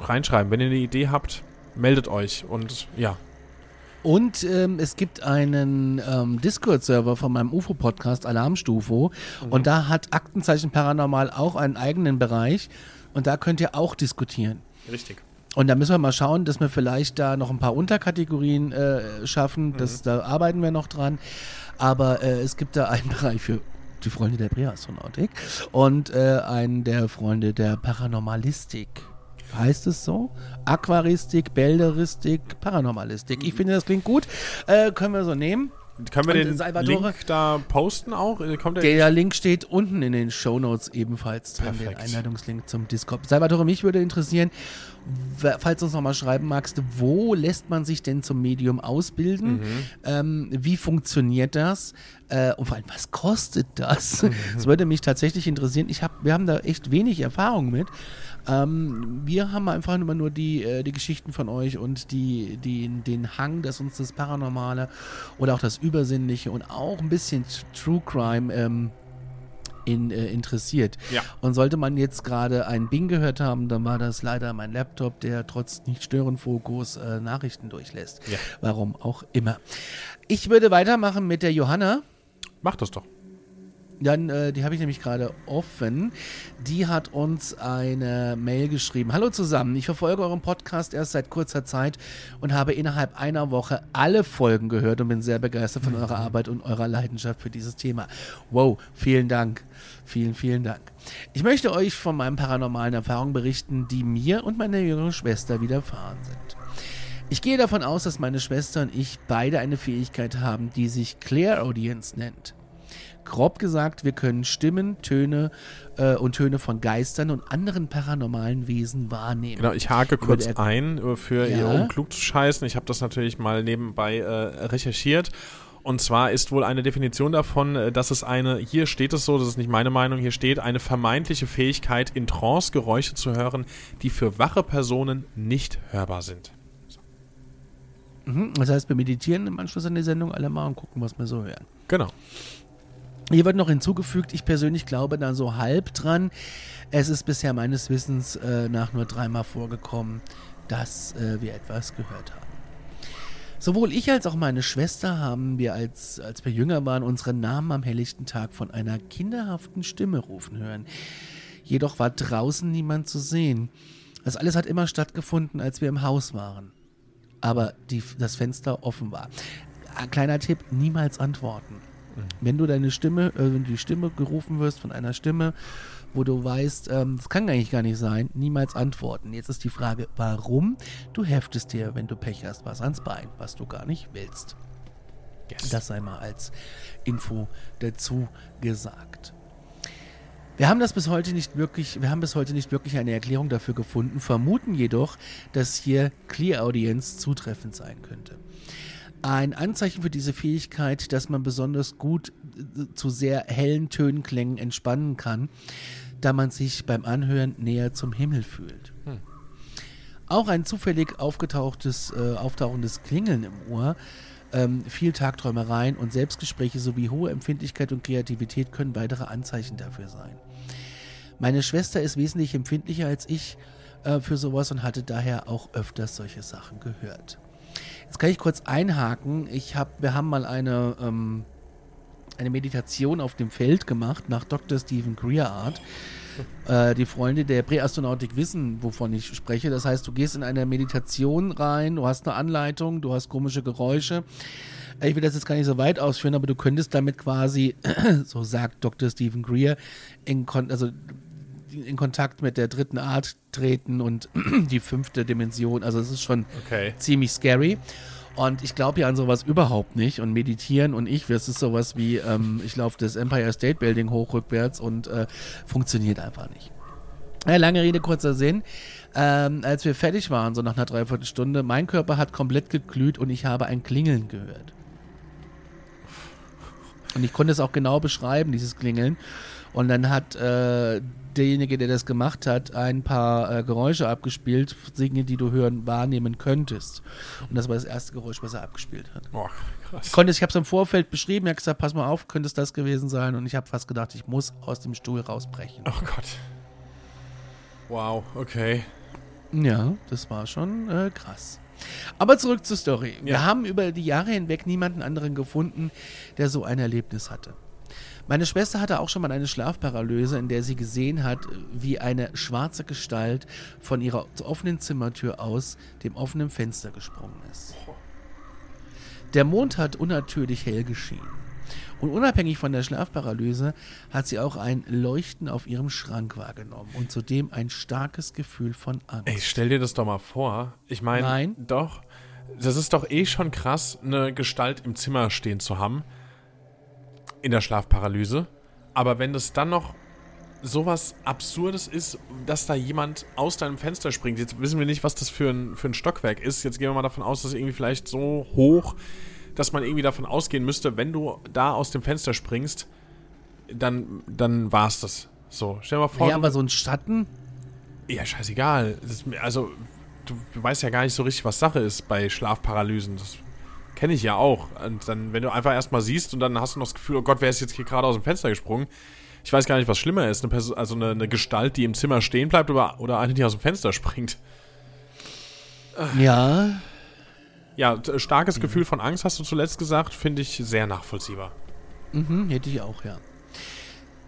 reinschreiben. Wenn ihr eine Idee habt, meldet euch und ja, Und ähm, es gibt einen ähm, Discord-Server von meinem UFO-Podcast Alarmstufo. Und da hat Aktenzeichen Paranormal auch einen eigenen Bereich. Und da könnt ihr auch diskutieren. Richtig. Und da müssen wir mal schauen, dass wir vielleicht da noch ein paar Unterkategorien äh, schaffen. Das, Da arbeiten wir noch dran. Aber äh, es gibt da einen Bereich für die Freunde der Präastronautik und äh, einen der Freunde der Paranormalistik. Heißt es so? Aquaristik, Bälderistik, Paranormalistik. Ich finde, das klingt gut. Äh, können wir so nehmen. Können wir Und den Salvatore- Link da posten auch? Äh, Kommt der, Der Link steht unten in den Shownotes ebenfalls drin, den Perfekt. Einladungslink zum Discord. Salvatore, mich würde interessieren, falls du uns nochmal schreiben magst, wo lässt man sich denn zum Medium ausbilden? Ähm, wie funktioniert das? Äh, und vor allem, was kostet das? Das würde mich tatsächlich interessieren. Ich hab, wir haben da echt wenig Erfahrung mit. Ähm, wir haben einfach immer nur die, äh, die Geschichten von euch und die, die, den Hang, dass uns das Paranormale oder auch das Übersinnliche und auch ein bisschen True Crime ähm, in, äh, interessiert. Ja. Und sollte man jetzt gerade ein Bing gehört haben, dann war das leider mein Laptop, der trotz Nicht-Stören-Fokus äh, Nachrichten durchlässt. Ja. Warum auch immer. Ich würde weitermachen mit der Johanna. Mach das doch. Dann, äh, die habe ich nämlich gerade offen. Die hat uns eine Mail geschrieben. Hallo zusammen, ich verfolge euren Podcast erst seit kurzer Zeit und habe innerhalb einer Woche alle Folgen gehört und bin sehr begeistert von eurer Arbeit und eurer Leidenschaft für dieses Thema. Wow, vielen Dank. Vielen, vielen Dank. Ich möchte euch von meinen paranormalen Erfahrungen berichten, die mir und meiner jüngeren Schwester widerfahren sind. Ich gehe davon aus, dass meine Schwester und ich beide eine Fähigkeit haben, die sich Clairaudience nennt. Grob gesagt, wir können Stimmen, Töne äh, und Töne von Geistern und anderen paranormalen Wesen wahrnehmen. Genau, ich hake kurz ein, äh, für Ja. ihr, um klug zu scheißen. Ich habe das natürlich mal nebenbei äh, recherchiert. Und zwar ist wohl eine Definition davon, äh, dass es eine, hier steht es so, das ist nicht meine Meinung, hier steht eine vermeintliche Fähigkeit, in Trance Geräusche zu hören, die für wache Personen nicht hörbar sind. Mhm. Das heißt, wir meditieren im Anschluss an die Sendung alle mal und gucken, was wir so hören. Genau. Hier wird noch hinzugefügt, ich persönlich glaube da so halb dran. Es ist bisher meines Wissens äh, nach nur dreimal vorgekommen, dass äh, wir etwas gehört haben. Sowohl ich als auch meine Schwester haben wir, als, als wir jünger waren, unseren Namen am helllichten Tag von einer kinderhaften Stimme rufen hören. Jedoch war draußen niemand zu sehen. Das alles hat immer stattgefunden, als wir im Haus waren. Aber die, das Fenster offen war. Ein kleiner Tipp, niemals antworten. Wenn du deine Stimme, äh, wenn du die Stimme gerufen wirst von einer Stimme, wo du weißt, ähm, das kann eigentlich gar nicht sein, niemals antworten. Jetzt ist die Frage, warum? Du heftest dir, wenn du Pech hast, was ans Bein, was du gar nicht willst. Das sei mal als Info dazu gesagt. Wir haben das bis heute nicht wirklich, wir haben bis heute nicht wirklich eine Erklärung dafür gefunden, vermuten jedoch, dass hier Clear Audience zutreffend sein könnte. Ein Anzeichen für diese Fähigkeit, dass man besonders gut äh, zu sehr hellen Tönenklängen entspannen kann, da man sich beim Anhören näher zum Himmel fühlt. Auch ein zufällig aufgetauchtes, äh, auftauchendes Klingeln im Ohr, ähm, viel Tagträumereien und Selbstgespräche sowie hohe Empfindlichkeit und Kreativität können weitere Anzeichen dafür sein. Meine Schwester ist wesentlich empfindlicher als ich äh, für sowas und hatte daher auch öfters solche Sachen gehört. Jetzt kann ich kurz einhaken. Ich hab, wir haben mal eine, ähm, eine Meditation auf dem Feld gemacht nach Dr. Stephen Greer Art. Äh, die Freunde der Präastronautik wissen, wovon ich spreche. Das heißt, du gehst in eine Meditation rein, du hast eine Anleitung, du hast komische Geräusche. Äh, Ich will das jetzt gar nicht so weit ausführen, aber du könntest damit quasi, so sagt Dr. Stephen Greer, in, also in Kontakt mit der dritten Art treten und die fünfte Dimension. Also es ist schon Okay. ziemlich scary. Und ich glaube ja an sowas überhaupt nicht. Und meditieren und ich, das ist sowas wie, ähm, ich laufe das Empire State Building hoch rückwärts und äh, funktioniert einfach nicht. Ja, lange Rede, kurzer Sinn. Ähm, als wir fertig waren, so nach einer Dreiviertelstunde, mein Körper hat komplett geglüht und ich habe ein Klingeln gehört. Und ich konnte es auch genau beschreiben, dieses Klingeln. Und dann hat äh, derjenige, der das gemacht hat, ein paar äh, Geräusche abgespielt, Dinge, die du hören, wahrnehmen könntest. Und das war das erste Geräusch, was er abgespielt hat. Boah, krass. Konnte, ich habe es im Vorfeld beschrieben, er hat gesagt, pass mal auf, könnte es das gewesen sein? Und ich habe fast gedacht, ich muss aus dem Stuhl rausbrechen. Oh Gott. Wow, okay. Ja, das war schon äh, krass. Aber zurück zur Story. Wir Ja. haben über die Jahre hinweg niemanden anderen gefunden, der so ein Erlebnis hatte. Meine Schwester hatte auch schon mal eine Schlafparalyse, in der sie gesehen hat, wie eine schwarze Gestalt von ihrer offenen Zimmertür aus dem offenen Fenster gesprungen ist. Der Mond hat unnatürlich hell geschienen. Und unabhängig von der Schlafparalyse hat sie auch ein Leuchten auf ihrem Schrank wahrgenommen und zudem ein starkes Gefühl von Angst. Ey, stell dir das doch mal vor. Ich meine, Nein. doch. Das ist doch eh schon krass, eine Gestalt im Zimmer stehen zu haben. In der Schlafparalyse. Aber wenn das dann noch sowas Absurdes ist, dass da jemand aus deinem Fenster springt. Jetzt wissen wir nicht, was das für ein, für ein Stockwerk ist. Jetzt gehen wir mal davon aus, dass es irgendwie vielleicht so hoch, dass man irgendwie davon ausgehen müsste, wenn du da aus dem Fenster springst, dann, dann war's das. So, stell dir mal vor, ja, aber so ein Schatten, ja, scheißegal. Ist, also, du, du weißt ja gar nicht so richtig, was Sache ist bei Schlafparalysen. Das kenne ich ja auch. Und dann, wenn du einfach erstmal siehst und dann hast du noch das Gefühl, oh Gott, wer ist jetzt hier gerade aus dem Fenster gesprungen? Ich weiß gar nicht, was schlimmer ist. Eine Person, also eine, eine Gestalt, die im Zimmer stehen bleibt oder, oder eine, die aus dem Fenster springt. ja, Ja, t- starkes Gefühl von Angst, hast du zuletzt gesagt, finde ich sehr nachvollziehbar. Mhm, hätte ich auch, ja.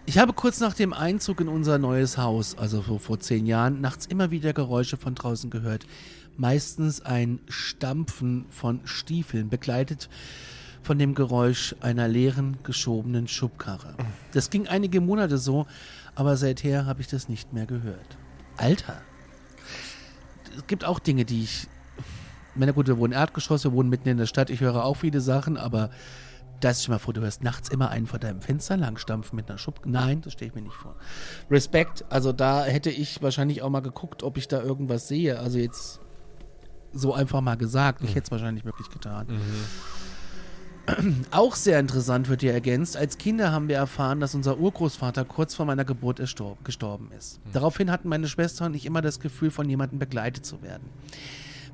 Ich habe kurz nach dem Einzug in unser neues Haus, also so vor zehn Jahren, nachts immer wieder Geräusche von draußen gehört. Meistens ein Stampfen von Stiefeln, begleitet von dem Geräusch einer leeren, geschobenen Schubkarre. Das ging einige Monate so, aber seither habe ich das nicht mehr gehört. Alter. Es gibt auch Dinge, die ich. Na gut, wir wohnen Erdgeschoss, wir wohnen mitten in der Stadt, ich höre auch viele Sachen, aber da ist mal vor, du hörst nachts immer einen vor deinem Fenster langstampfen mit einer Schub. Nein, das stelle ich mir nicht vor. Respekt, also da hätte ich wahrscheinlich auch mal geguckt, ob ich da irgendwas sehe. Also jetzt so einfach mal gesagt. Ich hätte es wahrscheinlich wirklich getan. Auch sehr interessant wird hier ergänzt. Als Kinder haben wir erfahren, dass unser Urgroßvater kurz vor meiner Geburt gestorben ist. Daraufhin hatten meine Schwester und ich immer das Gefühl, von jemandem begleitet zu werden.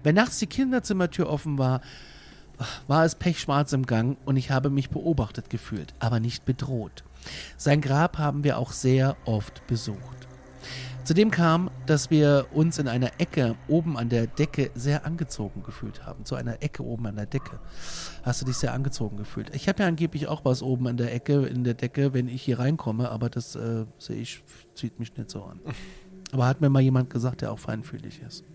Wenn nachts die Kinderzimmertür offen war, war es pechschwarz im Gang und ich habe mich beobachtet gefühlt, aber nicht bedroht. Sein Grab haben wir auch sehr oft besucht. Zudem kam, dass wir uns in einer Ecke oben an der Decke sehr angezogen gefühlt haben. Zu einer Ecke oben an der Decke. Hast du dich sehr angezogen gefühlt? Ich habe ja angeblich auch was oben an der Ecke, in der Decke, wenn ich hier reinkomme, aber das äh, sehe ich, zieht mich nicht so an. Aber hat mir mal jemand gesagt, der auch feinfühlig ist.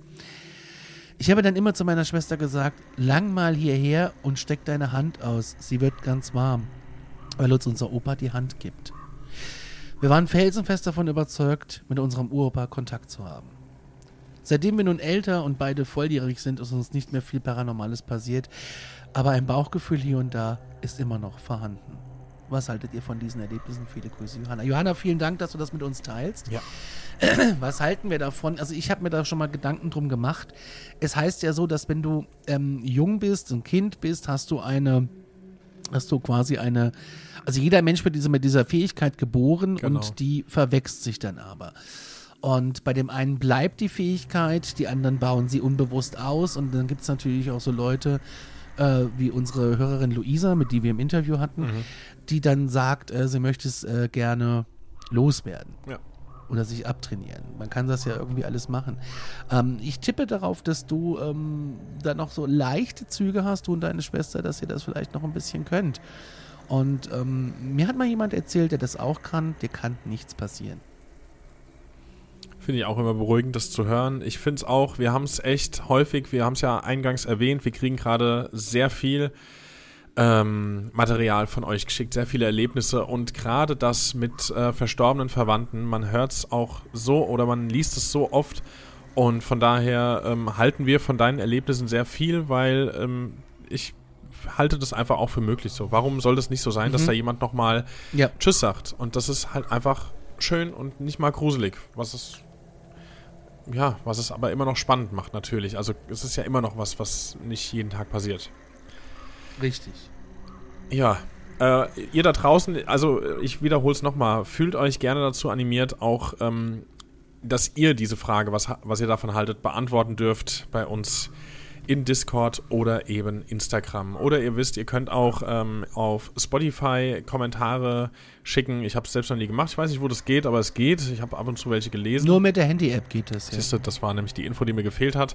Ich habe dann immer zu meiner Schwester gesagt, lang mal hierher und steck deine Hand aus. Sie wird ganz warm, weil uns unser Opa die Hand gibt. Wir waren felsenfest davon überzeugt, mit unserem Uropa Kontakt zu haben. Seitdem wir nun älter und beide volljährig sind, ist uns nicht mehr viel Paranormales passiert, aber ein Bauchgefühl hier und da ist immer noch vorhanden. Was haltet ihr von diesen Erlebnissen? Viele Grüße, Johanna. Johanna, vielen Dank, dass du das mit uns teilst. Ja. Was halten wir davon? Also ich habe mir da schon mal Gedanken drum gemacht. Es heißt ja so, dass wenn du ähm, jung bist, ein Kind bist, hast du eine, hast du quasi eine, also jeder Mensch wird diese, mit dieser Fähigkeit geboren Genau. und die verwächst sich dann aber. Und bei dem einen bleibt die Fähigkeit, die anderen bauen sie unbewusst aus und dann gibt es natürlich auch so Leute, äh, wie unsere Hörerin Luisa, mit die wir im Interview hatten, die dann sagt, äh, sie möchte es äh, gerne loswerden Ja. Oder sich abtrainieren. Man kann das ja irgendwie alles machen. Ähm, ich tippe darauf, dass du ähm, da noch so leichte Züge hast, du und deine Schwester, dass ihr das vielleicht noch ein bisschen könnt. Und ähm, mir hat mal jemand erzählt, der das auch kann, dir kann nichts passieren. Finde ich auch immer beruhigend, das zu hören. Ich finde es auch, wir haben es echt häufig, wir haben es ja eingangs erwähnt, wir kriegen gerade sehr viel ähm, Material von euch geschickt, sehr viele Erlebnisse und gerade das mit äh, verstorbenen Verwandten, man hört es auch so oder man liest es so oft und von daher ähm, halten wir von deinen Erlebnissen sehr viel, weil ähm, ich halte das einfach auch für möglich so. Warum soll das nicht so sein, dass da jemand nochmal Ja. Tschüss sagt? Und das ist halt einfach schön und nicht mal gruselig, was es ja, was es aber immer noch spannend macht natürlich. Also es ist ja immer noch was, was nicht jeden Tag passiert. Richtig. Ja, äh, ihr da draußen, also äh, ich wiederhole es nochmal, fühlt euch gerne dazu animiert, auch, ähm, dass ihr diese Frage, was, was ihr davon haltet, beantworten dürft bei uns in Discord oder eben Instagram. Oder ihr wisst, ihr könnt auch ähm, auf Spotify Kommentare schicken. Ich habe es selbst noch nie gemacht. Ich weiß nicht, wo das geht, aber es geht. Ich habe ab und zu welche gelesen. Nur mit der Handy-App geht das. Ja. Siehst du, das war nämlich die Info, die mir gefehlt hat.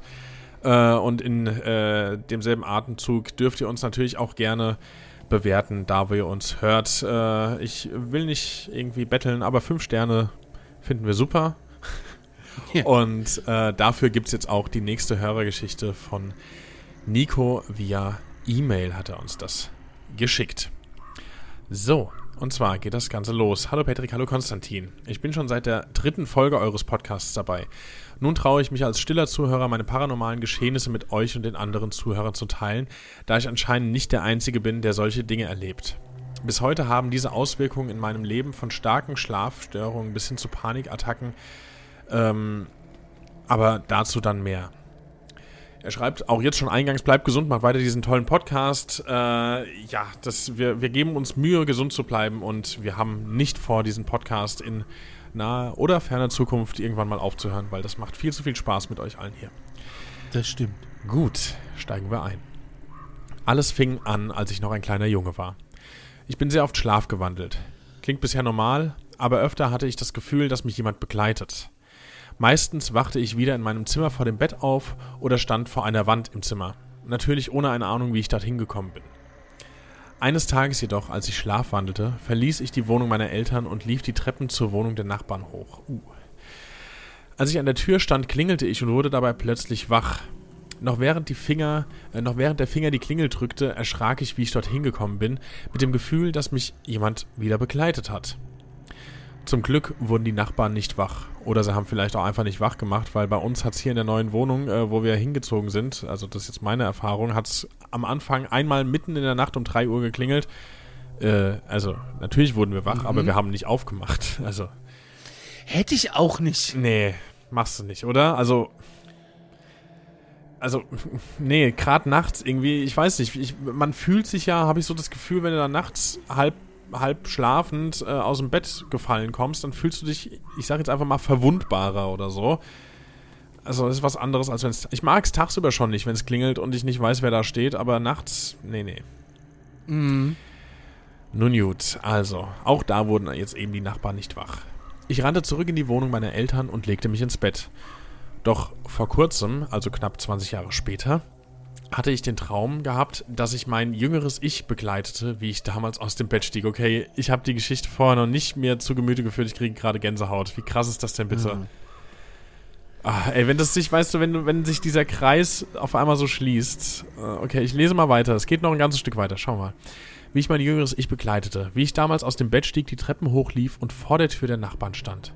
Äh, und in äh, demselben Atemzug dürft ihr uns natürlich auch gerne bewerten, da ihr uns hört. Äh, ich will nicht irgendwie betteln, aber fünf Sterne finden wir super. Ja. Und äh, dafür gibt es jetzt auch die nächste Hörergeschichte von Nico via E-Mail hat er uns das geschickt. So, und zwar geht das Ganze los. Hallo Patrick, hallo Konstantin. Ich bin schon seit der dritten Folge eures Podcasts dabei. Nun traue ich mich als stiller Zuhörer, meine paranormalen Geschehnisse mit euch und den anderen Zuhörern zu teilen, da ich anscheinend nicht der Einzige bin, der solche Dinge erlebt. Bis heute haben diese Auswirkungen in meinem Leben von starken Schlafstörungen bis hin zu Panikattacken, ähm, aber dazu dann mehr. Er schreibt auch jetzt schon eingangs, bleibt gesund, macht weiter diesen tollen Podcast. Äh, ja, das, wir, wir geben uns Mühe, gesund zu bleiben und wir haben nicht vor, diesen Podcast in naher oder ferner Zukunft irgendwann mal aufzuhören, weil das macht viel zu viel Spaß mit euch allen hier. Das stimmt. Gut, steigen wir ein. Alles fing an, als ich noch ein kleiner Junge war. Ich bin sehr oft Schlaf gewandelt. Klingt bisher normal, aber öfter hatte ich das Gefühl, dass mich jemand begleitet. Meistens wachte ich wieder in meinem Zimmer vor dem Bett auf oder stand vor einer Wand im Zimmer. Natürlich ohne eine Ahnung, wie ich dorthin gekommen bin. Eines Tages jedoch, als ich schlafwandelte, verließ ich die Wohnung meiner Eltern und lief die Treppen zur Wohnung der Nachbarn hoch. Uh. Als ich an der Tür stand, klingelte ich und wurde dabei plötzlich wach. Noch während, die Finger, äh, noch während der Finger die Klingel drückte, erschrak ich, wie ich dorthin gekommen bin, mit dem Gefühl, dass mich jemand wieder begleitet hat. Zum Glück wurden die Nachbarn nicht wach. Oder sie haben vielleicht auch einfach nicht wach gemacht, weil bei uns hat es hier in der neuen Wohnung, äh, wo wir hingezogen sind, also das ist jetzt meine Erfahrung, hat es am Anfang einmal mitten in der Nacht um 3 Uhr geklingelt. Äh, also natürlich wurden wir wach, Mhm. aber wir haben nicht aufgemacht. Also, Hätte ich auch nicht. nee, machst du nicht, oder? Also, also, nee, gerade nachts irgendwie, ich weiß nicht, ich, man fühlt sich ja, habe ich so das Gefühl, wenn du da nachts halb, halb schlafend äh, aus dem Bett gefallen kommst, dann fühlst du dich, ich sag jetzt einfach mal, verwundbarer oder so. Also, das ist was anderes, als wenn es. Ich mag es tagsüber schon nicht, wenn es klingelt und ich nicht weiß, wer da steht, aber nachts, nee, nee. Mhm. Nun gut, also, auch da wurden jetzt eben die Nachbarn nicht wach. Ich rannte zurück in die Wohnung meiner Eltern und legte mich ins Bett. Doch vor kurzem, also knapp 20 Jahre später, hatte ich den Traum gehabt, dass ich mein jüngeres Ich begleitete, wie ich damals aus dem Bett stieg. Okay, ich habe die Geschichte vorher noch nicht mehr zu Gemüte geführt, ich kriege gerade Gänsehaut. Wie krass ist das denn bitte? Ah, ey, wenn das sich, weißt du, wenn, wenn sich dieser Kreis auf einmal so schließt. Äh, Okay, ich lese mal weiter. Es geht noch ein ganzes Stück weiter. Schau mal. Wie ich mein jüngeres Ich begleitete. Wie ich damals aus dem Bett stieg, die Treppen hochlief und vor der Tür der Nachbarn stand.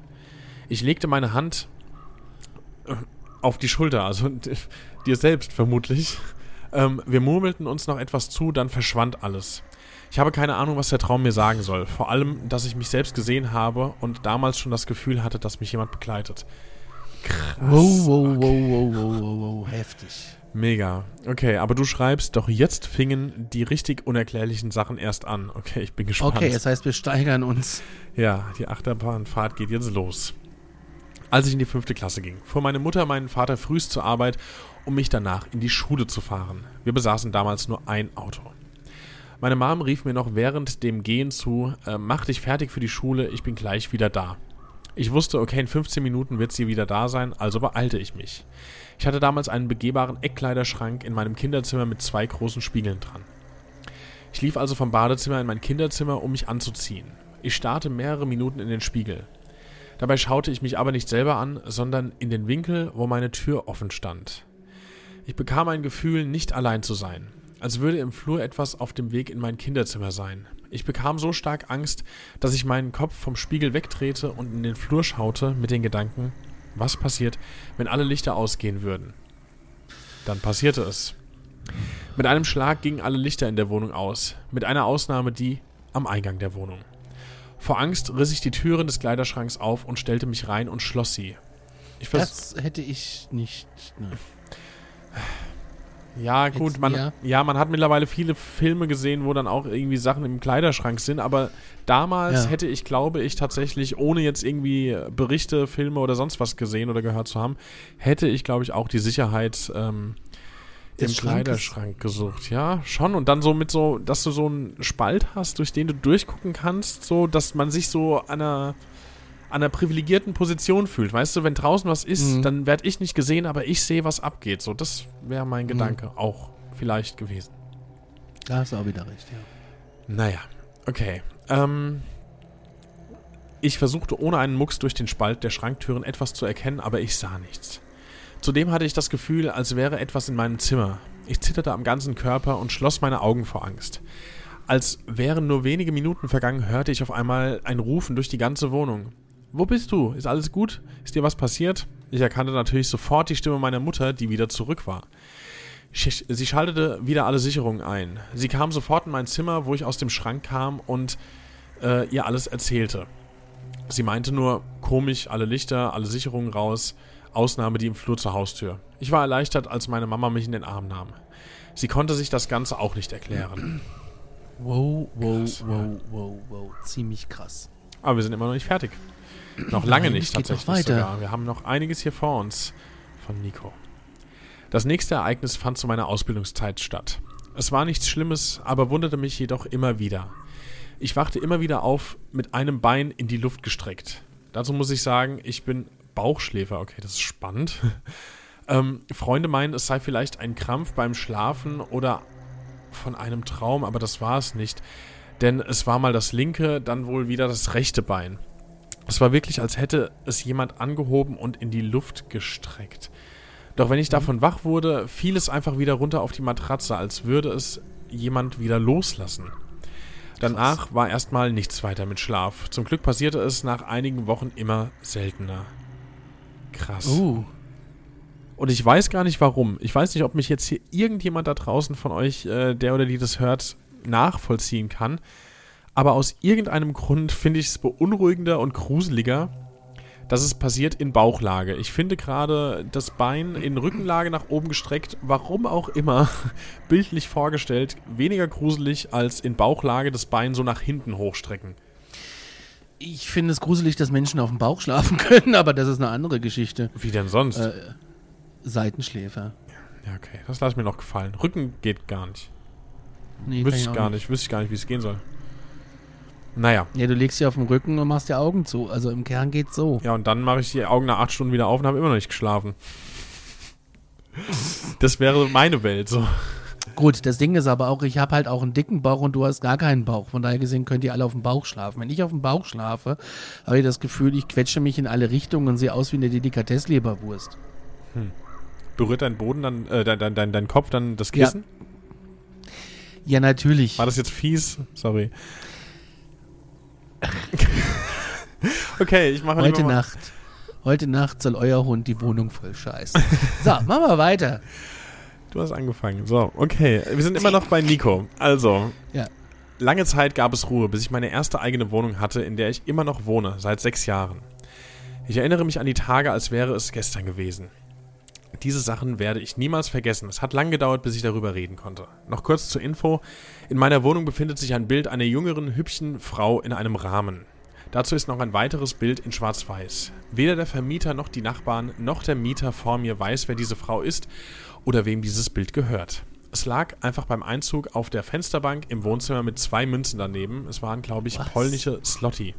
Ich legte meine Hand äh, auf die Schulter, also dir selbst vermutlich. Ähm, wir murmelten uns noch etwas zu, dann verschwand alles. Ich habe keine Ahnung, was der Traum mir sagen soll. Vor allem, dass ich mich selbst gesehen habe und damals schon das Gefühl hatte, dass mich jemand begleitet. Krass. Wow, wow, wow, wow, wow, wow, wow, heftig. Mega. Okay, aber du schreibst, doch jetzt fingen die richtig unerklärlichen Sachen erst an. Okay, ich bin gespannt. Okay, das heißt, wir steigern uns. Ja, die Achterbahnfahrt geht jetzt los. Als ich in die fünfte Klasse ging, fuhr meine Mutter meinen Vater frühst zur Arbeit, um mich danach in die Schule zu fahren. Wir besaßen damals nur ein Auto. Meine Mom rief mir noch während dem Gehen zu, äh, mach dich fertig für die Schule, ich bin gleich wieder da. Ich wusste, okay, in 15 Minuten wird sie wieder da sein, also beeilte ich mich. Ich hatte damals einen begehbaren Eckkleiderschrank in meinem Kinderzimmer mit zwei großen Spiegeln dran. Ich lief also vom Badezimmer in mein Kinderzimmer, um mich anzuziehen. Ich starrte mehrere Minuten in den Spiegel. Dabei schaute ich mich aber nicht selber an, sondern in den Winkel, wo meine Tür offen stand. Ich bekam ein Gefühl, nicht allein zu sein, als würde im Flur etwas auf dem Weg in mein Kinderzimmer sein. Ich bekam so stark Angst, dass ich meinen Kopf vom Spiegel wegdrehte und in den Flur schaute mit den Gedanken, was passiert, wenn alle Lichter ausgehen würden. Dann passierte es. Mit einem Schlag gingen alle Lichter in der Wohnung aus, mit einer Ausnahme die am Eingang der Wohnung. Vor Angst riss ich die Türen des Kleiderschranks auf und stellte mich rein und schloss sie. Ich Das hätte ich nicht. Ne. Ja, gut, Jetzt man, eher- ja, man hat mittlerweile viele Filme gesehen, wo dann auch irgendwie Sachen im Kleiderschrank sind, aber damals Ja. hätte ich, glaube ich, tatsächlich, ohne jetzt irgendwie Berichte, Filme oder sonst was gesehen oder gehört zu haben, hätte ich, glaube ich, auch die Sicherheit ähm, im Des Schrankes? Kleiderschrank gesucht. Ja, schon. Und dann so mit so, dass du so einen Spalt hast, durch den du durchgucken kannst, so, dass man sich so an einer an einer privilegierten Position fühlt. Weißt du, wenn draußen was ist, dann werde ich nicht gesehen, aber ich sehe, was abgeht. So, das wäre mein Gedanke auch vielleicht gewesen. Da hast du auch wieder recht, ja. Naja, okay. Ähm, ich versuchte ohne einen Mucks durch den Spalt der Schranktüren etwas zu erkennen, aber ich sah nichts. Zudem hatte ich das Gefühl, als wäre etwas in meinem Zimmer. Ich zitterte am ganzen Körper und schloss meine Augen vor Angst. Als wären nur wenige Minuten vergangen, hörte ich auf einmal ein Rufen durch die ganze Wohnung. Wo bist du? Ist alles gut? Ist dir was passiert? Ich erkannte natürlich sofort die Stimme meiner Mutter, die wieder zurück war. Sie schaltete wieder alle Sicherungen ein. Sie kam sofort in mein Zimmer, wo ich aus dem Schrank kam und äh, ihr alles erzählte. Sie meinte nur, komisch, alle Lichter, alle Sicherungen raus, Ausnahme die im Flur zur Haustür. Ich war erleichtert, als meine Mama mich in den Arm nahm. Sie konnte sich das Ganze auch nicht erklären. Wow, wow, Krass, wow, wow, wow. Ziemlich krass. Aber wir sind immer noch nicht fertig. Noch lange Nein, nicht tatsächlich weiter. sogar. Wir haben noch einiges hier vor uns von Nico. Das nächste Ereignis fand zu meiner Ausbildungszeit statt. Es war nichts Schlimmes, aber wunderte mich jedoch immer wieder. Ich wachte immer wieder auf, mit einem Bein in die Luft gestreckt. Dazu muss ich sagen, ich bin Bauchschläfer. Okay, das ist spannend. ähm, Freunde meinen, es sei vielleicht ein Krampf beim Schlafen oder von einem Traum, aber das war es nicht. Denn es war mal das linke, dann wohl wieder das rechte Bein. Es war wirklich, als hätte es jemand angehoben und in die Luft gestreckt. Doch wenn ich davon wach wurde, fiel es einfach wieder runter auf die Matratze, als würde es jemand wieder loslassen. Danach war erstmal nichts weiter mit Schlaf. Zum Glück passierte es nach einigen Wochen immer seltener. Krass. Uh, Und ich weiß gar nicht warum. Ich weiß nicht, ob mich jetzt hier irgendjemand da draußen von euch, äh, der oder die das hört, nachvollziehen kann. Aber aus irgendeinem Grund finde ich es beunruhigender und gruseliger, dass es passiert in Bauchlage. Ich finde gerade das Bein in Rückenlage nach oben gestreckt, warum auch immer, bildlich vorgestellt, weniger gruselig als in Bauchlage das Bein so nach hinten hochstrecken. ich finde es gruselig, dass Menschen auf dem Bauch schlafen können, aber das ist eine andere Geschichte. Wie denn sonst? Äh, Seitenschläfer. ja, okay. Das lasse ich mir noch gefallen. Rücken geht gar nicht. Nee, Wüsste ich gar nicht. Wüsste ich gar nicht, wie es gehen soll. Naja. Ja, du legst dich auf den Rücken und machst die Augen zu. Also im Kern geht's so. Ja, und dann mache ich die Augen nach acht Stunden wieder auf und habe immer noch nicht geschlafen. Das wäre meine Welt so. Gut, das Ding ist aber auch, ich habe halt auch einen dicken Bauch und du hast gar keinen Bauch. Von daher gesehen könnt ihr alle auf dem Bauch schlafen. Wenn ich auf dem Bauch schlafe, habe ich das Gefühl, ich quetsche mich in alle Richtungen und sehe aus wie eine Delikatessleberwurst. Berührt dein Boden dann, äh, dein, dein, dein, dein Kopf dann das Kissen? Ja, natürlich. War das jetzt fies? Sorry. okay, ich mache Heute Nacht. Heute Nacht soll euer Hund die Wohnung voll scheißen. So, machen wir weiter. Du hast angefangen. So, okay. Wir sind immer noch bei Nico. Also, Ja. lange Zeit gab es Ruhe, bis ich meine erste eigene Wohnung hatte, in der ich immer noch wohne, seit sechs Jahren. Ich erinnere mich an die Tage, als wäre es gestern gewesen. Diese Sachen werde ich niemals vergessen. Es hat lang gedauert, bis ich darüber reden konnte. Noch kurz zur Info. In meiner Wohnung befindet sich ein Bild einer jüngeren, hübschen Frau in einem Rahmen. Dazu ist noch ein weiteres Bild in Schwarz-Weiß. Weder der Vermieter noch die Nachbarn noch der Mieter vor mir weiß, wer diese Frau ist oder wem dieses Bild gehört. Es lag einfach beim Einzug auf der Fensterbank im Wohnzimmer mit zwei Münzen daneben. Es waren, glaube ich, Was? polnische Slotti.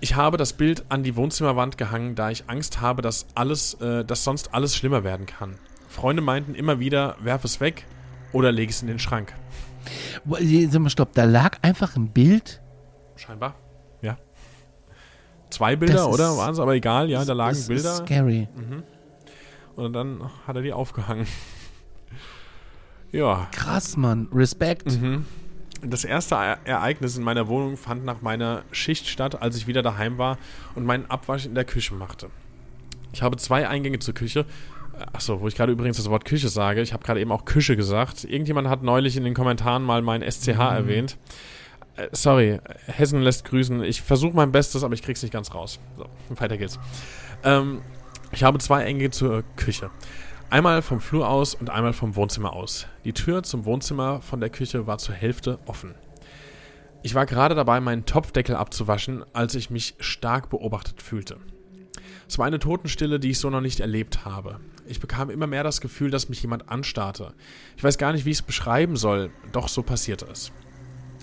Ich habe das Bild an die Wohnzimmerwand gehangen, da ich Angst habe, dass alles, äh, dass sonst alles schlimmer werden kann. Freunde meinten immer wieder, werf es weg oder leg es in den Schrank. Wo- Sag mal, stopp, da lag einfach ein Bild. Scheinbar. Ja. Zwei Bilder, Das ist- oder? Waren es aber egal, ja, da lagen Das ist Bilder. Scary. Und dann hat er die aufgehangen. ja. Krass, Mann. Respekt. Mhm. Das erste Ereignis in meiner Wohnung fand nach meiner Schicht statt, als ich wieder daheim war und meinen Abwasch in der Küche machte. Ich habe zwei Eingänge zur Küche. Achso, wo ich gerade übrigens das Wort Küche sage. Ich habe gerade eben auch Küche gesagt. Irgendjemand hat neulich in den Kommentaren mal mein SCH erwähnt. Äh, sorry, Hessen lässt grüßen. Ich versuche mein Bestes, aber ich krieg's nicht ganz raus. So, weiter geht's. Ähm, ich habe zwei Eingänge zur Küche. Einmal vom Flur aus und einmal vom Wohnzimmer aus. Die Tür zum Wohnzimmer von der Küche war zur Hälfte offen. Ich war gerade dabei, meinen Topfdeckel abzuwaschen, als ich mich stark beobachtet fühlte. Es war eine Totenstille, die ich so noch nicht erlebt habe. Ich bekam immer mehr das Gefühl, dass mich jemand anstarrte. Ich weiß gar nicht, wie ich es beschreiben soll, doch so passierte es.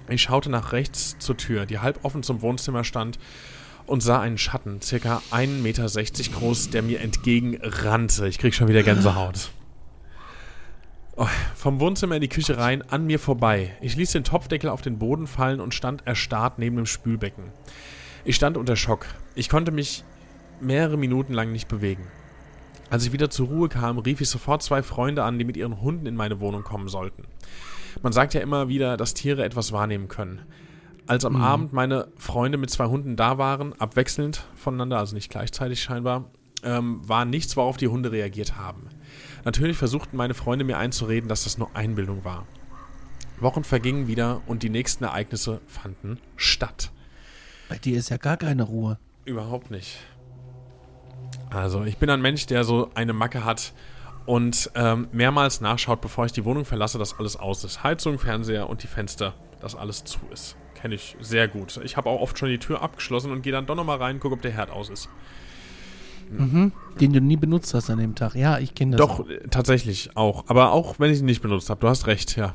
Ich schaute nach rechts zur Tür, die halb offen zum Wohnzimmer stand, und sah einen Schatten, circa 1,60 Meter groß, der mir entgegenrannte. Ich krieg schon wieder Gänsehaut. Oh, vom Wohnzimmer in die Küche rein, an mir vorbei. Ich ließ den Topfdeckel auf den Boden fallen und stand erstarrt neben dem Spülbecken. Ich stand unter Schock. Ich konnte mich mehrere Minuten lang nicht bewegen. Als ich wieder zur Ruhe kam, rief ich sofort zwei Freunde an, die mit ihren Hunden in meine Wohnung kommen sollten. Man sagt ja immer wieder, dass Tiere etwas wahrnehmen können. Als am Abend meine Freunde mit zwei Hunden da waren, abwechselnd voneinander, also nicht gleichzeitig scheinbar, ähm, war nichts, worauf die Hunde reagiert haben. Natürlich versuchten meine Freunde mir einzureden, dass das nur Einbildung war. Wochen vergingen wieder und die nächsten Ereignisse fanden statt. Bei dir ist ja gar keine Ruhe. Überhaupt nicht. Also, ich bin ein Mensch, der so eine Macke hat und ähm, mehrmals nachschaut, bevor ich die Wohnung verlasse, dass alles aus ist. Heizung, Fernseher und die Fenster, dass alles zu ist. Kenne ich sehr gut. Ich habe auch oft schon die Tür abgeschlossen und gehe dann doch nochmal rein, gucke, ob der Herd aus ist. Mhm. Den du nie benutzt hast an dem Tag. Ja, ich kenne das. Doch, Auch. äh, tatsächlich auch. Aber auch wenn ich ihn nicht benutzt habe. Du hast recht, ja.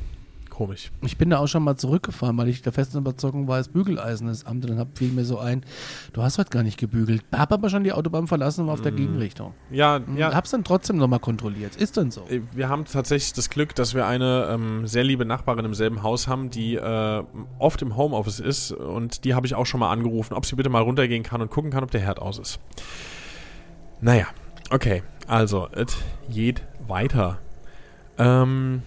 Komisch. Ich bin da auch schon mal zurückgefahren, weil ich der festen Überzeugung war, das Bügeleisen ist Amt. Und dann hab, fiel mir so ein, du hast heute gar nicht gebügelt. Hab aber schon die Autobahn verlassen und war auf der Gegenrichtung. Ja, Ja. ja. Hab's dann trotzdem nochmal kontrolliert. Ist denn so? Äh, Wir haben tatsächlich das Glück, dass wir eine ähm, sehr liebe Nachbarin im selben Haus haben, die äh, oft im Homeoffice ist. Und die habe ich auch schon mal angerufen, ob sie bitte mal runtergehen kann und gucken kann, ob der Herd aus ist. Naja, okay. Also, es geht weiter. Ähm,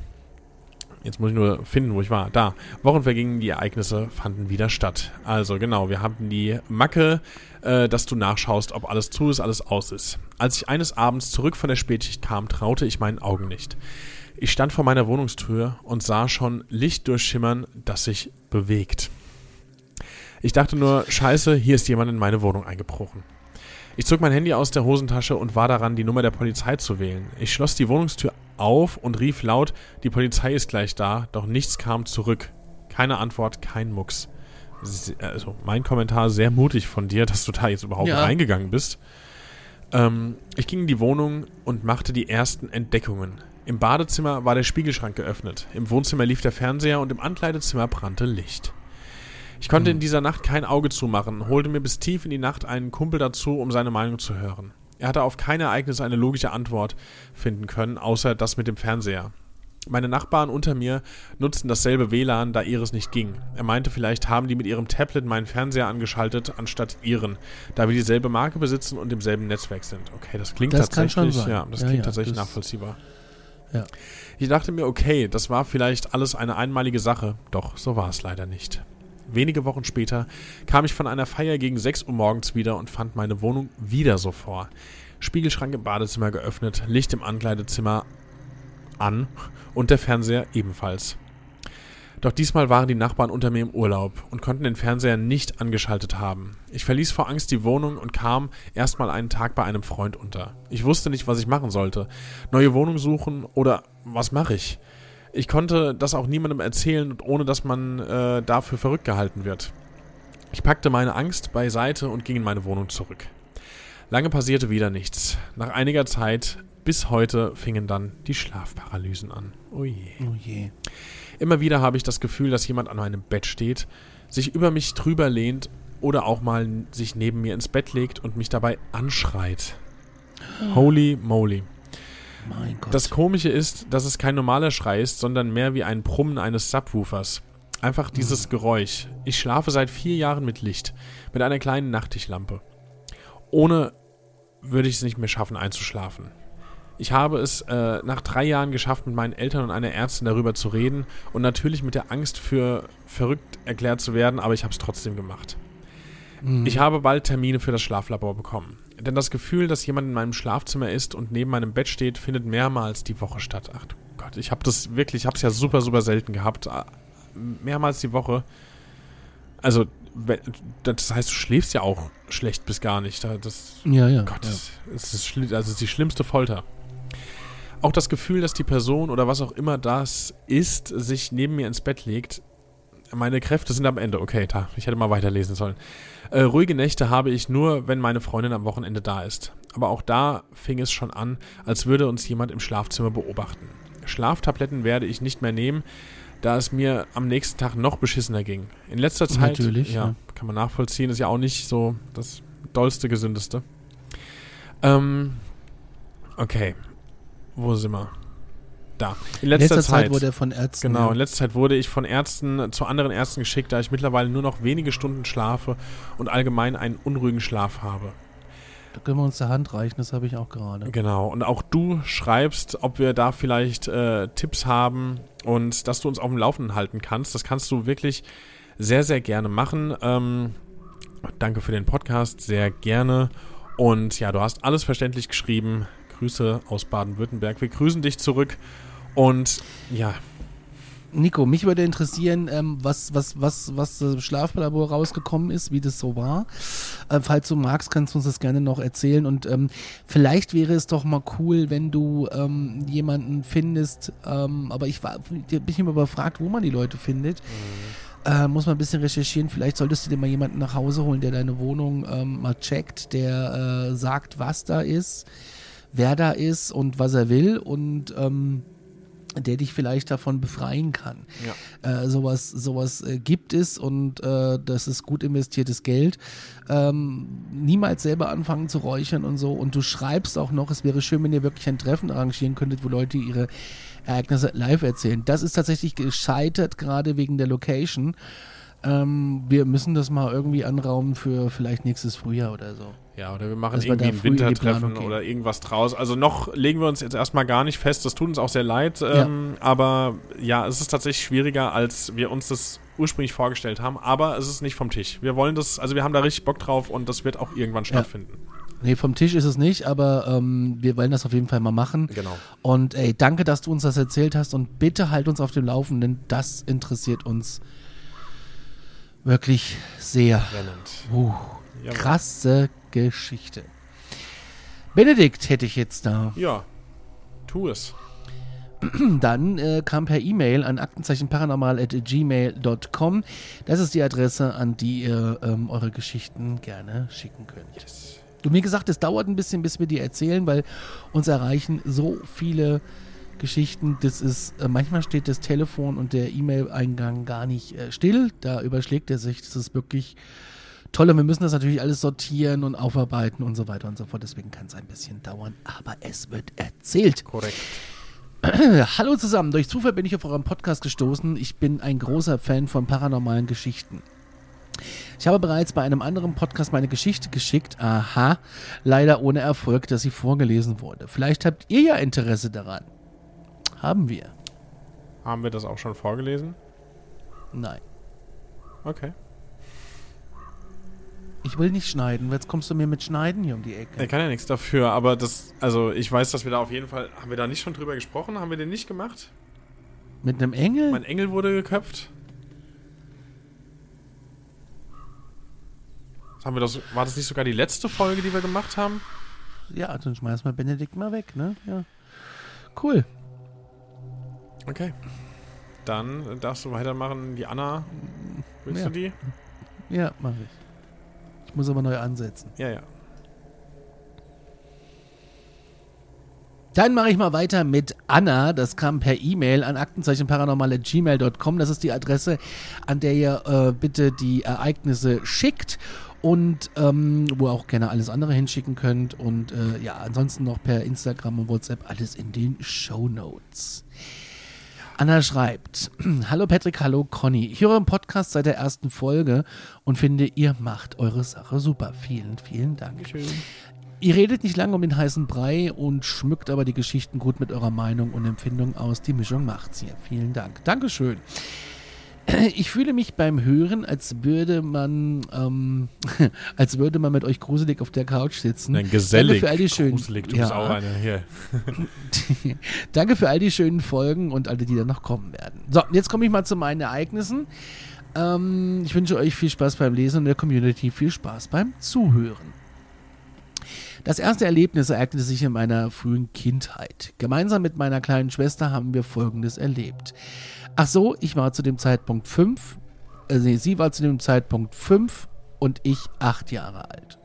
jetzt muss ich nur finden, wo ich war. Da. Wochen vergingen, die Ereignisse fanden wieder statt. Also, genau, wir hatten die Macke, äh, dass du nachschaust, ob alles zu ist, alles aus ist. Als ich eines Abends zurück von der Spätschicht kam, traute ich meinen Augen nicht. Ich stand vor meiner Wohnungstür und sah schon Licht durchschimmern, das sich bewegt. Ich dachte nur, scheiße, hier ist jemand in meine Wohnung eingebrochen. Ich zog mein Handy aus der Hosentasche und war daran, die Nummer der Polizei zu wählen. Ich schloss die Wohnungstür auf und rief laut, die Polizei ist gleich da, doch nichts kam zurück. Keine Antwort, kein Mucks. Also mein Kommentar sehr mutig von dir, dass du da jetzt überhaupt Ja. reingegangen bist. Ähm, ich ging in die Wohnung und machte die ersten Entdeckungen. Im Badezimmer war der Spiegelschrank geöffnet, im Wohnzimmer lief der Fernseher und im Ankleidezimmer brannte Licht. Ich konnte in dieser Nacht kein Auge zumachen, holte mir bis tief in die Nacht einen Kumpel dazu, um seine Meinung zu hören. Er hatte auf kein Ereignis eine logische Antwort finden können, außer das mit dem Fernseher. Meine Nachbarn unter mir nutzten dasselbe WLAN, da ihres nicht ging. Er meinte, vielleicht haben die mit ihrem Tablet meinen Fernseher angeschaltet, anstatt ihren, da wir dieselbe Marke besitzen und im selben Netzwerk sind. Okay, das klingt Das tatsächlich, ja, das Ja, klingt ja, tatsächlich das- nachvollziehbar. Ja. Ich dachte mir, okay, das war vielleicht alles eine einmalige Sache, doch so war es leider nicht. Wenige Wochen später kam ich von einer Feier gegen 6 Uhr morgens wieder und fand meine Wohnung wieder so vor. Spiegelschrank im Badezimmer geöffnet, Licht im Ankleidezimmer an und der Fernseher ebenfalls. Doch diesmal waren die Nachbarn unter mir im Urlaub und konnten den Fernseher nicht angeschaltet haben. Ich verließ vor Angst die Wohnung und kam erstmal einen Tag bei einem Freund unter. Ich wusste nicht, was ich machen sollte. Neue Wohnung suchen oder was mache ich? Ich konnte das auch niemandem erzählen, ohne dass man äh, dafür verrückt gehalten wird. Ich packte meine Angst beiseite und ging in meine Wohnung zurück. Lange passierte wieder nichts. Nach einiger Zeit, bis heute, fingen dann die Schlafparalysen an. Oh je. Oh je. Immer wieder habe ich das Gefühl, dass jemand an meinem Bett steht, sich über mich drüber lehnt oder auch mal sich neben mir ins Bett legt und mich dabei anschreit. Holy moly. Mein Gott. Das Komische ist, dass es kein normaler Schrei ist, sondern mehr wie ein Brummen eines Subwoofers. Einfach dieses Geräusch. Ich schlafe seit vier Jahren mit Licht, mit einer kleinen Nachttischlampe. Ohne würde ich es nicht mehr schaffen, einzuschlafen. Ich habe es äh, nach drei Jahren geschafft, mit meinen Eltern und einer Ärztin darüber zu reden und natürlich mit der Angst für verrückt erklärt zu werden, aber ich habe es trotzdem gemacht. Ich habe bald Termine für das Schlaflabor bekommen. Denn das Gefühl, dass jemand in meinem Schlafzimmer ist und neben meinem Bett steht, findet mehrmals die Woche statt. Ach du Gott, ich habe das wirklich, ich habe es ja super, super selten gehabt. Äh, Mehrmals die Woche. Also, das heißt, du schläfst ja auch schlecht bis gar nicht. Da- Das, ja, ja. Gott, ja. es ist, also es ist die schlimmste Folter. Auch das Gefühl, dass die Person oder was auch immer das ist, sich neben mir ins Bett legt. Meine Kräfte sind am Ende. Okay, da, ich hätte mal weiterlesen sollen. Äh, ruhige Nächte habe ich nur, wenn meine Freundin am Wochenende da ist. Aber auch da fing es schon an, als würde uns jemand im Schlafzimmer beobachten. Schlaftabletten werde ich nicht mehr nehmen, da es mir am nächsten Tag noch beschissener ging. In letzter Zeit, Natürlich, ja, ja. kann man nachvollziehen, ist ja auch nicht so das dollste, gesündeste. Ähm, okay, wo sind wir? Da. In In letzter, letzter Zeit Zeit wurde er von Ärzten. Genau, in ja. letzter Zeit wurde ich von Ärzten zu anderen Ärzten geschickt, da ich mittlerweile nur noch wenige Stunden schlafe und allgemein einen unruhigen Schlaf habe. Da können wir uns der Hand reichen, das habe ich auch gerade. Genau, und auch du schreibst, ob wir da vielleicht äh, Tipps haben und dass du uns auf dem Laufenden halten kannst. Das kannst du wirklich sehr, sehr gerne machen. Ähm, danke für den Podcast, sehr gerne. Und ja, du hast alles verständlich geschrieben. Grüße aus Baden-Württemberg. Wir grüßen dich zurück. Und ja, Nico, mich würde interessieren, ähm, was, was, was, was das Schlaflabor rausgekommen ist, wie das so war. Äh, falls du magst, kannst du uns das gerne noch erzählen. Und ähm, vielleicht wäre es doch mal cool, wenn du ähm, jemanden findest, ähm, aber ich war, bin immer überfragt, wo man die Leute findet. Äh, muss man ein bisschen recherchieren. Vielleicht solltest du dir mal jemanden nach Hause holen, der deine Wohnung ähm, mal checkt, der äh, sagt, was da ist, wer da ist und was er will und ähm, der dich vielleicht davon befreien kann. Äh, sowas sowas äh, gibt es und äh, das ist gut investiertes Geld. Ähm, niemals selber anfangen zu räuchern und so. Und du schreibst auch noch, es wäre schön, wenn ihr wirklich ein Treffen arrangieren könntet, wo Leute ihre Ereignisse live erzählen. Das ist tatsächlich gescheitert, gerade wegen der Location. Ähm, wir müssen das mal irgendwie anraumen für vielleicht nächstes Frühjahr oder so. Ja, oder wir machen wir irgendwie ein Wintertreffen gehen. oder irgendwas draus. Also noch legen wir uns jetzt erstmal gar nicht fest. Das tut uns auch sehr leid. Ähm, Aber ja, es ist tatsächlich schwieriger, als wir uns das ursprünglich vorgestellt haben. Aber es ist nicht vom Tisch. Wir wollen das, also wir haben da richtig Bock drauf und das wird auch irgendwann stattfinden. Nee, vom Tisch ist es nicht, aber ähm, wir wollen das auf jeden Fall mal machen. Genau. Und ey, danke, dass du uns das erzählt hast und bitte halt uns auf dem Laufenden. Das interessiert uns wirklich sehr. Uh, krasse Geschichte. Benedikt hätte ich jetzt da. Ja, tu es. Dann äh, kam per E-Mail an aktenzeichenparanormal.gmail.com. Das ist die Adresse, an die ihr ähm, eure Geschichten gerne schicken könnt. Und wie gesagt, es dauert ein bisschen, bis wir die erzählen, weil uns erreichen so viele Geschichten. Das ist, äh, manchmal steht das Telefon und der E-Mail-Eingang gar nicht äh, still. Da überschlägt er sich. Das ist wirklich toll. Und wir müssen das natürlich alles sortieren und aufarbeiten und so weiter und so fort. Deswegen kann es ein bisschen dauern, aber es wird erzählt. Korrekt. Hallo zusammen, durch Zufall bin ich auf euren Podcast gestoßen. Ich bin ein großer Fan von paranormalen Geschichten. Ich habe bereits bei einem anderen Podcast meine Geschichte geschickt, aha, leider ohne Erfolg, dass sie vorgelesen wurde. Vielleicht habt ihr ja Interesse daran. Haben wir? Haben wir das auch schon vorgelesen? Nein. Okay. Ich will nicht schneiden, jetzt kommst du mir mit Schneiden hier um die Ecke. Er kann ja nichts dafür, aber das, also ich weiß, dass wir da auf jeden Fall, haben wir da nicht schon drüber gesprochen? Haben wir den nicht gemacht? Mit einem Engel? Mein Engel wurde geköpft. Das haben wir das, war das nicht sogar die letzte Folge, die wir gemacht haben? Ja, dann schmeiß mal Benedikt mal weg, ne? Ja. Cool. Okay. Dann darfst du weitermachen. Die Anna, willst Ja. du die? Ja, mach ich. Ich muss aber neu ansetzen. Ja, ja. Dann mache ich mal weiter mit Anna. Das kam per E-Mail an aktenzeichenparanormal.gmail.com. Das ist die Adresse, an der ihr äh, bitte die Ereignisse schickt und ähm, wo ihr auch gerne alles andere hinschicken könnt. Und äh, ja, ansonsten noch per Instagram und WhatsApp alles in den Show Notes. Anna schreibt, Hallo Patrick, hallo Conny. Ich höre im Podcast seit der ersten Folge und finde, ihr macht eure Sache super. Vielen, vielen Dank. Ihr redet nicht lange um den heißen Brei und schmückt aber die Geschichten gut mit eurer Meinung und Empfindung aus. Die Mischung macht's hier. Vielen Dank. Dankeschön. Ich fühle mich beim Hören, als würde man, ähm, als würde man mit euch gruselig auf der Couch sitzen. Nein, gesellig. Danke für all die schönen, Gruselig, du bist Ja. auch eine hier. Danke für all die schönen Folgen und alle, die dann noch kommen werden. So, jetzt komme ich mal zu meinen Ereignissen. Ähm, ich wünsche euch viel Spaß beim Lesen und der Community viel Spaß beim Zuhören. Das erste Erlebnis ereignete sich in meiner frühen Kindheit. Gemeinsam mit meiner kleinen Schwester haben wir Folgendes erlebt. Ach so, ich war zu dem Zeitpunkt fünf, äh, nee, sie war zu dem Zeitpunkt fünf und ich acht Jahre alt.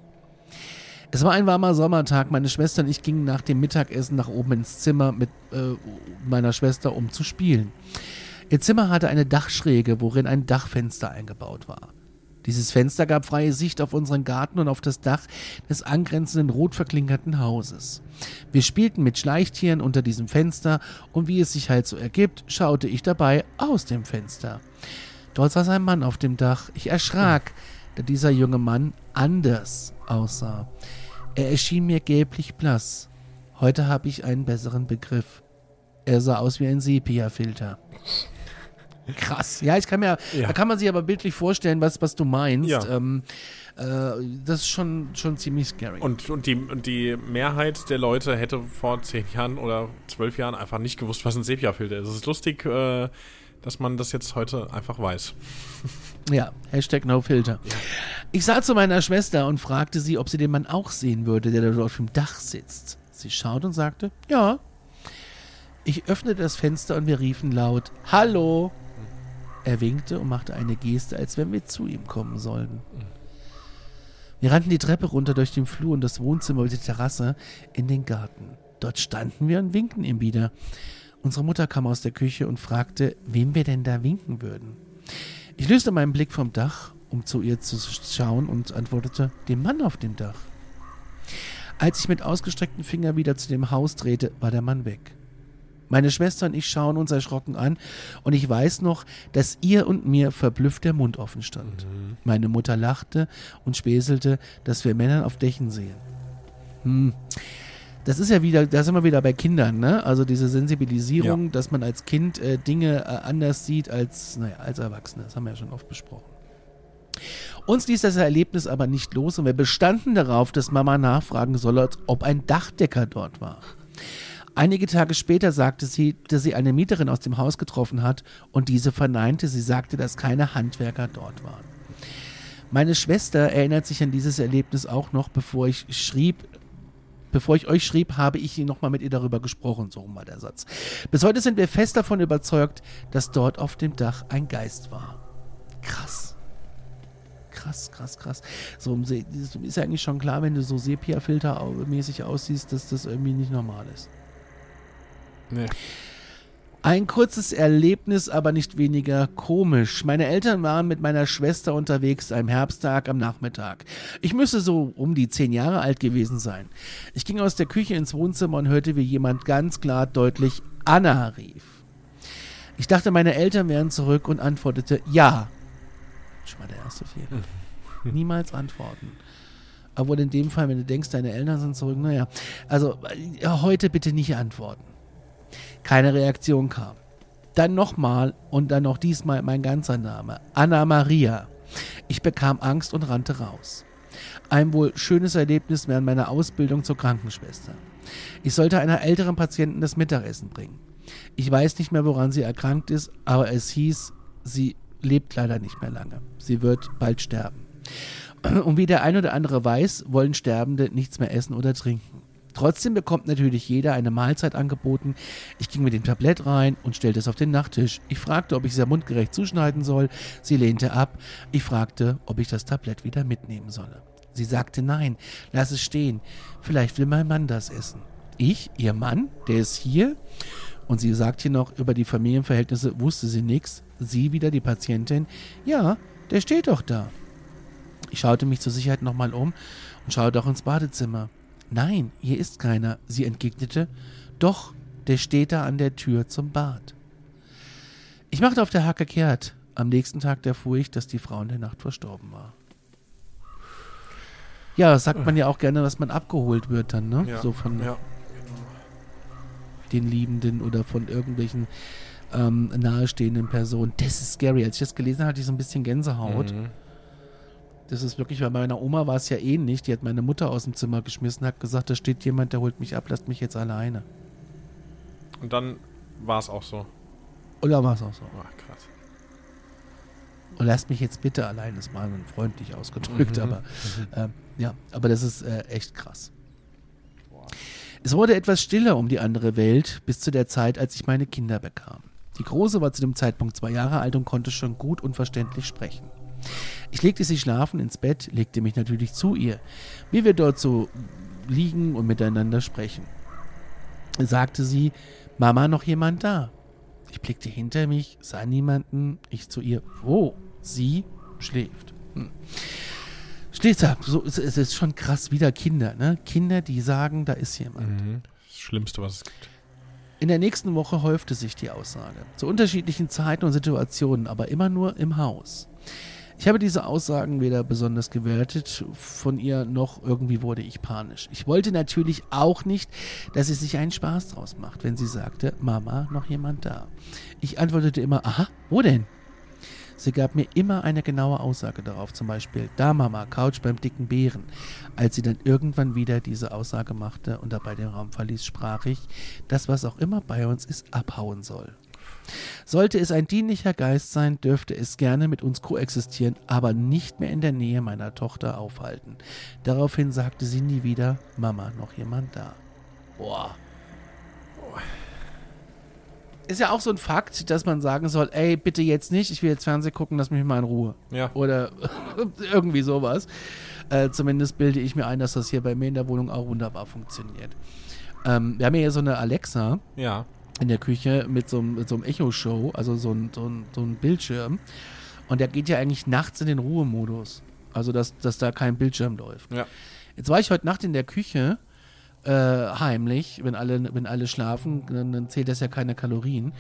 Es war ein warmer Sommertag. Meine Schwester und ich gingen nach dem Mittagessen nach oben ins Zimmer mit äh, meiner Schwester, um zu spielen. Ihr Zimmer hatte eine Dachschräge, worin ein Dachfenster eingebaut war. Dieses Fenster gab freie Sicht auf unseren Garten und auf das Dach des angrenzenden rot verklinkerten Hauses. Wir spielten mit Schleichtieren unter diesem Fenster und wie es sich halt so ergibt, schaute ich dabei aus dem Fenster. Dort saß ein Mann auf dem Dach. Ich erschrak, da dieser junge Mann anders aussah. Er erschien mir gelblich blass. Heute habe ich einen besseren Begriff. Er sah aus wie ein Sepia-Filter. Krass. Ja, ich kann mir, Ja. da kann man sich aber bildlich vorstellen, was, was du meinst. Ja. Ähm, äh, das ist schon, schon ziemlich scary. Und, und, die, und die Mehrheit der Leute hätte vor zehn Jahren oder zwölf Jahren einfach nicht gewusst, was ein Sepia-Filter ist. Es ist lustig, äh, dass man das jetzt heute einfach weiß. Ja, Hashtag NoFilter. Ich sah zu meiner Schwester und fragte sie, ob sie den Mann auch sehen würde, der dort auf dem Dach sitzt. Sie schaut und sagte, ja. Ich öffnete das Fenster und wir riefen laut, Hallo. Er winkte und machte eine Geste, als wenn wir zu ihm kommen sollten. Wir rannten die Treppe runter durch den Flur und das Wohnzimmer über die Terrasse in den Garten. Dort standen wir und winkten ihm wieder. Unsere Mutter kam aus der Küche und fragte, wem wir denn da winken würden. Ich löste meinen Blick vom Dach, um zu ihr zu schauen und antwortete, dem Mann auf dem Dach. Als ich mit ausgestreckten Finger wieder zu dem Haus drehte, war der Mann weg. Meine Schwester und ich schauen uns erschrocken an und ich weiß noch, dass ihr und mir verblüfft der Mund offen stand. Meine Mutter lachte und späßelte, dass wir Männer auf Dächen sehen. Hm. Das ist ja wieder, da sind wir wieder bei Kindern, ne? Also diese Sensibilisierung, dass man als Kind äh, Dinge äh, anders sieht als, naja, als Erwachsene. Das haben wir ja schon oft besprochen. Uns ließ das Erlebnis aber nicht los und wir bestanden darauf, dass Mama nachfragen solle, ob ein Dachdecker dort war. Einige Tage später sagte sie, dass sie eine Mieterin aus dem Haus getroffen hat und diese verneinte. Sie sagte, dass keine Handwerker dort waren. Meine Schwester erinnert sich an dieses Erlebnis auch noch, bevor ich schrieb, bevor ich euch schrieb, habe ich nochmal mit ihr darüber gesprochen, so war der Satz. Bis heute sind wir fest davon überzeugt, dass dort auf dem Dach ein Geist war. Krass. Krass, krass, krass. So ist ja eigentlich schon klar, wenn du so Sepia-Filter-mäßig aussiehst, dass das irgendwie nicht normal ist. Nee. Ein kurzes Erlebnis, aber nicht weniger komisch. Meine Eltern waren mit meiner Schwester unterwegs am Herbsttag am Nachmittag. Ich müsste so um die zehn Jahre alt gewesen sein. Ich ging aus der Küche ins Wohnzimmer und hörte, wie jemand ganz klar deutlich Anna rief. Ich dachte, meine Eltern wären zurück und antwortete ja. Schon mal der erste Fehler. Niemals antworten. Obwohl in dem Fall, wenn du denkst, deine Eltern sind zurück, naja. Also äh, heute bitte nicht antworten. Keine Reaktion kam. Dann nochmal und dann noch diesmal mein ganzer Name. Anna Maria. Ich bekam Angst und rannte raus. Ein wohl schönes Erlebnis während meiner Ausbildung zur Krankenschwester. Ich sollte einer älteren Patienten das Mittagessen bringen. Ich weiß nicht mehr, woran sie erkrankt ist, aber es hieß, sie lebt leider nicht mehr lange. Sie wird bald sterben. Und wie der ein oder andere weiß, wollen Sterbende nichts mehr essen oder trinken. Trotzdem bekommt natürlich jeder eine Mahlzeit angeboten. Ich ging mit dem Tablett rein und stellte es auf den Nachttisch. Ich fragte, ob ich sehr mundgerecht zuschneiden soll. Sie lehnte ab. Ich fragte, ob ich das Tablett wieder mitnehmen solle. Sie sagte nein, lass es stehen. Vielleicht will mein Mann das essen. Ich, ihr Mann, der ist hier? Und sie sagt hier noch, über die Familienverhältnisse wusste sie nichts. Sie wieder, die Patientin, ja, der steht doch da. Ich schaute mich zur Sicherheit nochmal um und schaute auch ins Badezimmer. Nein, hier ist keiner. Sie entgegnete, doch, der steht da an der Tür zum Bad. Ich machte auf der Hacke kehrt. Am nächsten Tag erfuhr ich, dass die Frau in der Nacht verstorben war. Ja, das sagt man ja auch gerne, dass man abgeholt wird dann, ne? Ja. So von Ja. den Liebenden oder von irgendwelchen ähm, nahestehenden Personen. Das ist scary. Als ich das gelesen habe, hatte ich so ein bisschen Gänsehaut. Mhm. Das ist wirklich, bei meiner Oma war es ja ähnlich. Die hat meine Mutter aus dem Zimmer geschmissen, hat gesagt, da steht jemand, der holt mich ab, lasst mich jetzt alleine. Und dann war es auch so. Oder war es auch so? Ach, krass. Und lasst mich jetzt bitte allein, ist mal freundlich ausgedrückt, Mhm. aber ähm, ja, aber das ist äh, echt krass. Es wurde etwas stiller um die andere Welt bis zu der Zeit, als ich meine Kinder bekam. Die Große war zu dem Zeitpunkt zwei Jahre alt und konnte schon gut und verständlich sprechen. Ich legte sie schlafen ins Bett, legte mich natürlich zu ihr. Wie wir dort so liegen und miteinander sprechen, sagte sie, Mama, noch jemand da? Ich blickte hinter mich, sah niemanden. Ich zu ihr, wo? Sie schläft. Hm. Steht da. So, es, es ist schon krass, wieder Kinder, ne? Kinder, die sagen, da ist jemand. Mhm. Das Schlimmste, was es gibt. In der nächsten Woche häufte sich die Aussage. Zu unterschiedlichen Zeiten und Situationen, aber immer nur im Haus. Ich habe diese Aussagen weder besonders gewertet von ihr, noch irgendwie wurde ich panisch. Ich wollte natürlich auch nicht, dass sie sich einen Spaß draus macht, wenn sie sagte, Mama, noch jemand da. Ich antwortete immer, aha, wo denn? Sie gab mir immer eine genaue Aussage darauf, zum Beispiel, da Mama, Couch beim dicken Bären. Als sie dann irgendwann wieder diese Aussage machte und dabei den Raum verließ, sprach ich, dass was auch immer bei uns ist, abhauen soll. Sollte es ein dienlicher Geist sein, dürfte es gerne mit uns koexistieren, aber nicht mehr in der Nähe meiner Tochter aufhalten. Daraufhin sagte sie nie wieder, Mama, noch jemand da. Boah. Ist ja auch so ein Fakt, dass man sagen soll, ey, bitte jetzt nicht, ich will jetzt Fernsehen gucken, lass mich mal in Ruhe. Ja. Oder irgendwie sowas. Äh, zumindest bilde ich mir ein, dass das hier bei mir in der Wohnung auch wunderbar funktioniert. Ähm, wir haben ja hier so eine Alexa Ja. In der Küche mit so, einem- mit so einem Echo-Show, also so ein, so, ein, so ein Bildschirm. Und der geht ja eigentlich nachts in den Ruhemodus. Also, dass, dass da kein Bildschirm läuft. Ja. Jetzt war ich heute Nacht in der Küche, äh, heimlich, wenn alle, wenn alle schlafen, dann, dann zählt das ja keine Kalorien.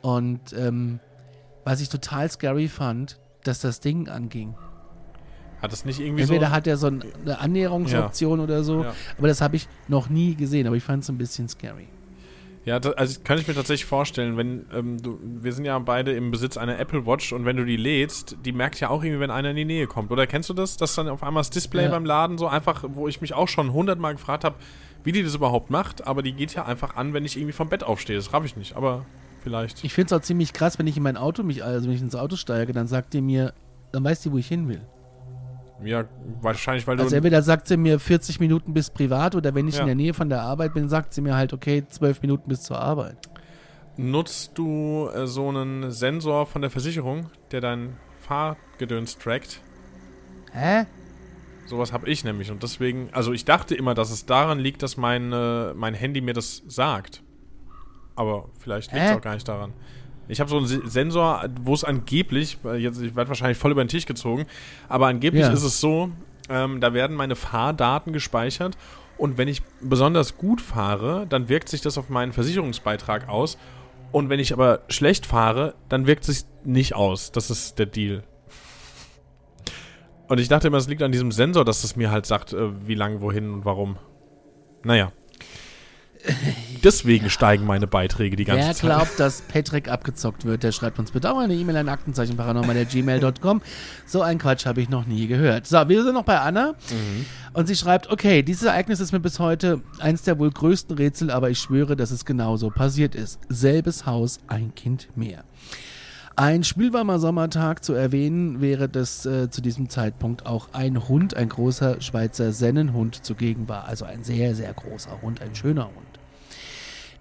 Und ähm, was ich total scary fand, dass das Ding anging. Hat es nicht irgendwie Entweder so. hat er so ein, eine Annäherungsoption oder so, Ja. aber das habe ich noch nie gesehen, aber ich fand es ein bisschen scary. Ja, also kann ich mir tatsächlich vorstellen, wenn ähm, du, wir sind ja beide im Besitz einer Apple Watch und wenn du die lädst, die merkt ja auch irgendwie, wenn einer in die Nähe kommt. Oder kennst du das, dass dann auf einmal das Display Ja. beim Laden so einfach, wo ich mich auch schon hundertmal gefragt habe, wie die das überhaupt macht, aber die geht ja einfach an, wenn ich irgendwie vom Bett aufstehe. Das raff ich nicht, aber vielleicht. Ich finde es auch ziemlich krass, wenn ich in mein Auto mich, also wenn ich ins Auto steige, dann sagt die mir, dann weiß die, wo ich hin will. Ja, wahrscheinlich, weil Also du. entweder sagt sie mir 40 Minuten bis privat oder wenn ich Ja. in der Nähe von der Arbeit bin, sagt sie mir halt, okay, 12 Minuten bis zur Arbeit. Nutzt du äh, so einen Sensor von der Versicherung, der dein Fahrgedöns trackt? Hä? Sowas habe ich nämlich und deswegen, also ich dachte immer, dass es daran liegt, dass mein, äh, mein Handy mir das sagt. Aber vielleicht liegt es auch gar nicht daran. Ich habe so einen Se- Sensor, wo es angeblich, weil jetzt ich werde wahrscheinlich voll über den Tisch gezogen, aber angeblich Ja. ist es so, ähm, da werden meine Fahrdaten gespeichert und wenn ich besonders gut fahre, dann wirkt sich das auf meinen Versicherungsbeitrag aus und wenn ich aber schlecht fahre, dann wirkt sich nicht aus. Das ist der Deal. Und ich dachte immer, es liegt an diesem Sensor, dass es mir halt sagt, äh, wie lang, wohin und warum. Naja. Deswegen steigen meine Beiträge die ganze Wer Zeit. glaubt, dass Patrick abgezockt wird, der schreibt uns bitte auch eine E-Mail an aktenzeichenparanormal.gmail.com. So ein Quatsch habe ich noch nie gehört. So, wir sind noch bei Anna. Und sie schreibt, okay, dieses Ereignis ist mir bis heute eins der wohl größten Rätsel, aber ich schwöre, dass es genauso passiert ist. Selbes Haus, ein Kind mehr. Ein spielwarmer Sommertag zu erwähnen wäre, dass äh, zu diesem Zeitpunkt auch ein Hund, ein großer Schweizer Sennenhund zugegen war. Also ein sehr, sehr großer Hund, ein schöner Hund.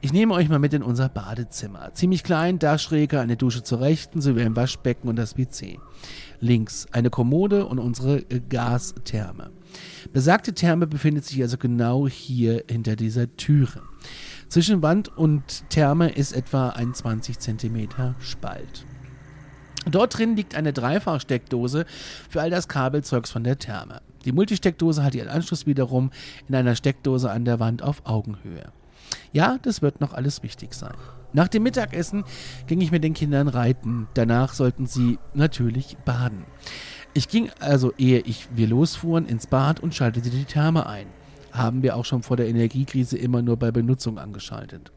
Ich nehme euch mal mit in unser Badezimmer. Ziemlich klein, Dachschräge, eine Dusche zur Rechten sowie ein Waschbecken und das WC. Links eine Kommode und unsere äh, Gastherme. Besagte Therme befindet sich also genau hier hinter dieser Türe. Zwischen Wand und Therme ist etwa ein 20 cm Spalt. Dort drin liegt eine Dreifachsteckdose für all das Kabelzeugs von der Therme. Die Multisteckdose hat ihren Anschluss wiederum in einer Steckdose an der Wand auf Augenhöhe. Ja, das wird noch alles wichtig sein. Nach dem Mittagessen ging ich mit den Kindern reiten. Danach sollten sie natürlich baden. Ich ging also, ehe ich wir losfuhren, ins Bad und schaltete die Therme ein. Haben wir auch schon vor der Energiekrise immer nur bei Benutzung angeschaltet.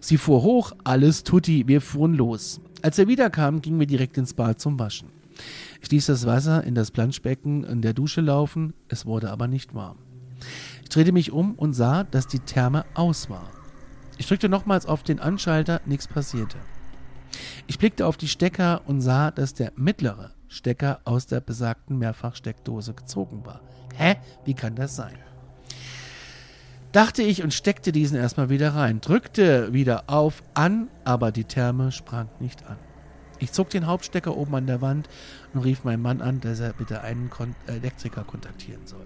Sie fuhr hoch, alles tutti, wir fuhren los. Als wir wiederkamen, gingen wir direkt ins Bad zum Waschen. Ich ließ das Wasser in das Planschbecken in der Dusche laufen, es wurde aber nicht warm. Ich drehte mich um und sah, dass die Therme aus war. Ich drückte nochmals auf den Anschalter, nichts passierte. Ich blickte auf die Stecker und sah, dass der mittlere Stecker aus der besagten Mehrfachsteckdose gezogen war. Hä? Wie kann das sein? Dachte ich und steckte diesen erstmal wieder rein, drückte wieder auf an, aber die Therme sprang nicht an. Ich zog den Hauptstecker oben an der Wand und rief meinen Mann an, dass er bitte einen Kon äh, Elektriker kontaktieren soll.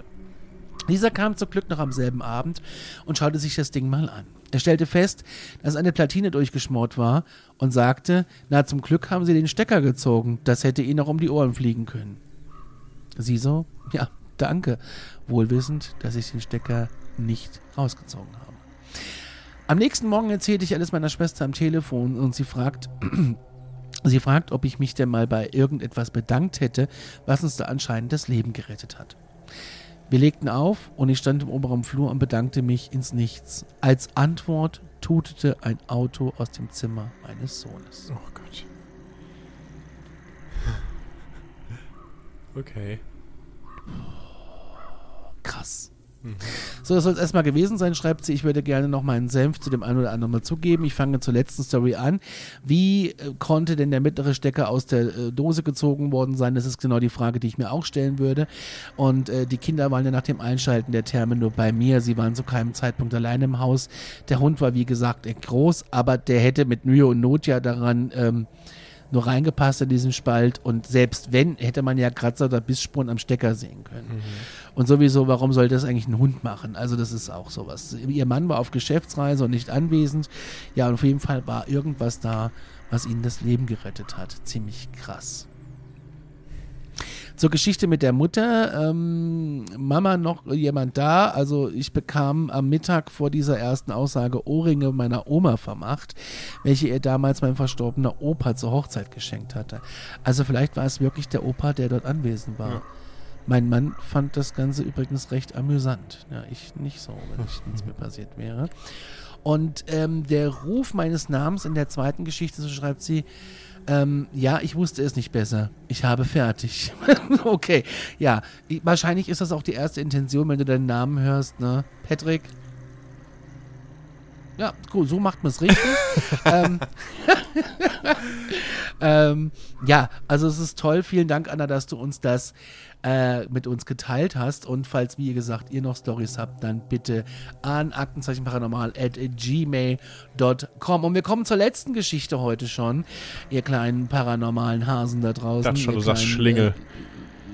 Dieser kam zum Glück noch am selben Abend und schaute sich das Ding mal an. Er stellte fest, dass eine Platine durchgeschmort war und sagte, na zum Glück haben sie den Stecker gezogen, das hätte ihnen noch um die Ohren fliegen können. Sie so, ja, danke, wohlwissend, dass ich den Stecker nicht rausgezogen habe. Am nächsten Morgen erzählte ich alles meiner Schwester am Telefon und sie fragt, sie fragt, ob ich mich denn mal bei irgendetwas bedankt hätte, was uns da anscheinend das Leben gerettet hat. Wir legten auf und ich stand im oberen Flur und bedankte mich ins Nichts. Als Antwort tutete ein Auto aus dem Zimmer meines Sohnes. Oh Gott. Okay. Krass. So, das soll es erstmal gewesen sein, schreibt sie. Ich würde gerne noch meinen Senf zu dem einen oder anderen mal zugeben. Ich fange zur letzten Story an. Wie äh, konnte denn der mittlere Stecker aus der äh, Dose gezogen worden sein? Das ist genau die Frage, die ich mir auch stellen würde. Und äh, die Kinder waren ja nach dem Einschalten der Therme nur bei mir. Sie waren zu keinem Zeitpunkt allein im Haus. Der Hund war, wie gesagt, groß, aber der hätte mit Mühe und Not ja daran. Ähm, nur reingepasst in diesen Spalt und selbst wenn, hätte man ja Kratzer oder Bissspuren am Stecker sehen können. Und sowieso, warum sollte das eigentlich ein Hund machen? Also das ist auch sowas. Ihr Mann war auf Geschäftsreise und nicht anwesend. Ja, und auf jeden Fall war irgendwas da, was ihnen das Leben gerettet hat. Ziemlich krass. Zur Geschichte mit der Mutter. Ähm, Mama noch jemand da? Also ich bekam am Mittag vor dieser ersten Aussage Ohrringe meiner Oma vermacht, welche ihr damals mein verstorbener Opa zur Hochzeit geschenkt hatte. Also vielleicht war es wirklich der Opa, der dort anwesend war. Mein Mann fand das Ganze übrigens recht amüsant. Ja, ich nicht so, wenn ich nichts mir passiert wäre. Und ähm, der Ruf meines Namens in der zweiten Geschichte, so schreibt sie, ähm, ja, ich wusste es nicht besser. Ich habe fertig. okay, ja. Ich, wahrscheinlich ist das auch die erste Intention, wenn du deinen Namen hörst, ne? Patrick? Ja, cool, so macht man es richtig. ähm, ähm, ja, also es ist toll. Vielen Dank, Anna, dass du uns das äh, mit uns geteilt hast. Und falls, wie gesagt, ihr noch Stories habt, dann bitte an aktenzeichenparanormal at gmail.com. Und wir kommen zur letzten Geschichte heute schon, ihr kleinen paranormalen Hasen da draußen. Das schon, du sagst kleinen, Schlingel.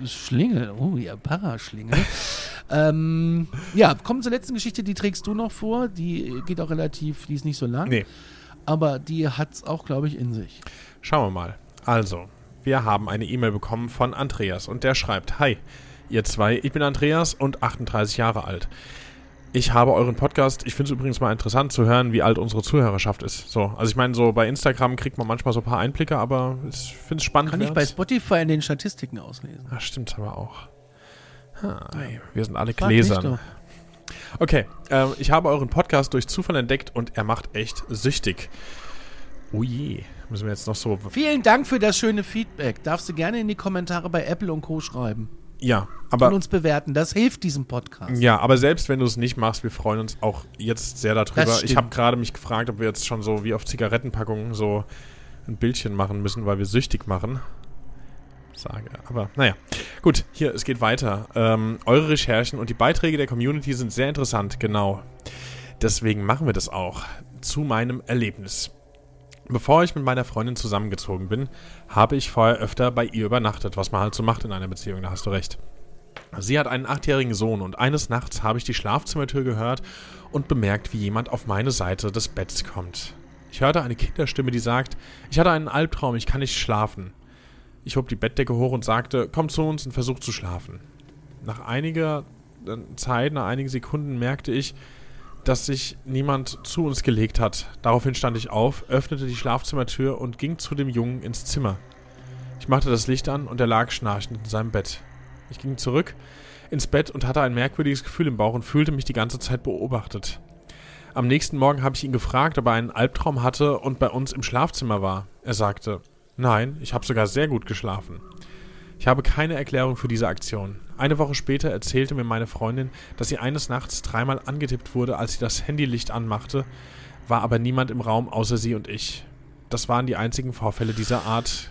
Äh, Schlingel, oh ja, Paraschlingel. ähm, ja, kommen zur letzten Geschichte, die trägst du noch vor. Die geht auch relativ, die ist nicht so lang. Nee, Aber die hat es auch, glaube ich, in sich. schauen wir mal. Also, wir haben eine E-Mail bekommen von Andreas und der schreibt: Hi, ihr zwei, ich bin Andreas und 38 Jahre alt. Ich habe euren Podcast, ich finde es übrigens mal interessant zu hören, wie alt unsere Zuhörerschaft ist. So, also ich meine, so bei Instagram kriegt man manchmal so ein paar Einblicke, aber ich finde es spannend. Kann ich bei Spotify in den Statistiken auslesen. Ah, stimmt aber auch. Ah, ey, wir sind alle Frag Gläsern. Okay, ähm, ich habe euren Podcast durch Zufall entdeckt und er macht echt süchtig. Oh je, müssen wir jetzt noch so. Vielen Dank für das schöne Feedback. Darfst du gerne in die Kommentare bei Apple und Co. schreiben Ja, und aber. uns bewerten. Das hilft diesem Podcast. Ja, aber selbst wenn du es nicht machst, wir freuen uns auch jetzt sehr darüber. Ich habe gerade mich gefragt, ob wir jetzt schon so wie auf Zigarettenpackungen so ein Bildchen machen müssen, weil wir süchtig machen. Sage, aber naja. Gut, hier, es geht weiter. Ähm, eure Recherchen und die Beiträge der Community sind sehr interessant, genau. Deswegen machen wir das auch. Zu meinem Erlebnis. Bevor ich mit meiner Freundin zusammengezogen bin, habe ich vorher öfter bei ihr übernachtet, was man halt so macht in einer Beziehung, da hast du recht. Sie hat einen achtjährigen Sohn und eines Nachts habe ich die Schlafzimmertür gehört und bemerkt, wie jemand auf meine Seite des Betts kommt. Ich hörte eine Kinderstimme, die sagt, ich hatte einen Albtraum, ich kann nicht schlafen. Ich hob die Bettdecke hoch und sagte, komm zu uns und versuch zu schlafen. Nach einiger äh, Zeit, nach einigen Sekunden merkte ich, dass sich niemand zu uns gelegt hat. Daraufhin stand ich auf, öffnete die Schlafzimmertür und ging zu dem Jungen ins Zimmer. Ich machte das Licht an und er lag schnarchend in seinem Bett. Ich ging zurück ins Bett und hatte ein merkwürdiges Gefühl im Bauch und fühlte mich die ganze Zeit beobachtet. Am nächsten Morgen habe ich ihn gefragt, ob er einen Albtraum hatte und bei uns im Schlafzimmer war. Er sagte, nein, ich habe sogar sehr gut geschlafen. Ich habe keine Erklärung für diese Aktion. Eine Woche später erzählte mir meine Freundin, dass sie eines Nachts dreimal angetippt wurde, als sie das Handylicht anmachte, war aber niemand im Raum außer sie und ich. Das waren die einzigen Vorfälle dieser Art.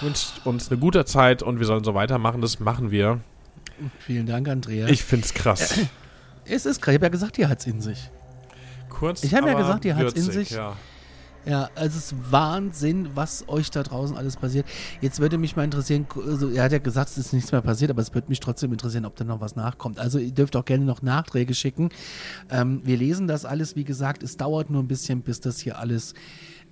Wünscht uns eine gute Zeit und wir sollen so weitermachen. Das machen wir. Vielen Dank, Andrea. Ich find's krass. es ist krass. Ich habe ja gesagt, die hat's in sich. Kurz. Ich hab ja gesagt, die hat's in sich. Ja. Ja, also es ist Wahnsinn, was euch da draußen alles passiert. Jetzt würde mich mal interessieren, also er hat ja gesagt, es ist nichts mehr passiert, aber es würde mich trotzdem interessieren, ob da noch was nachkommt. Also ihr dürft auch gerne noch Nachträge schicken. Ähm, wir lesen das alles, wie gesagt, es dauert nur ein bisschen, bis das hier alles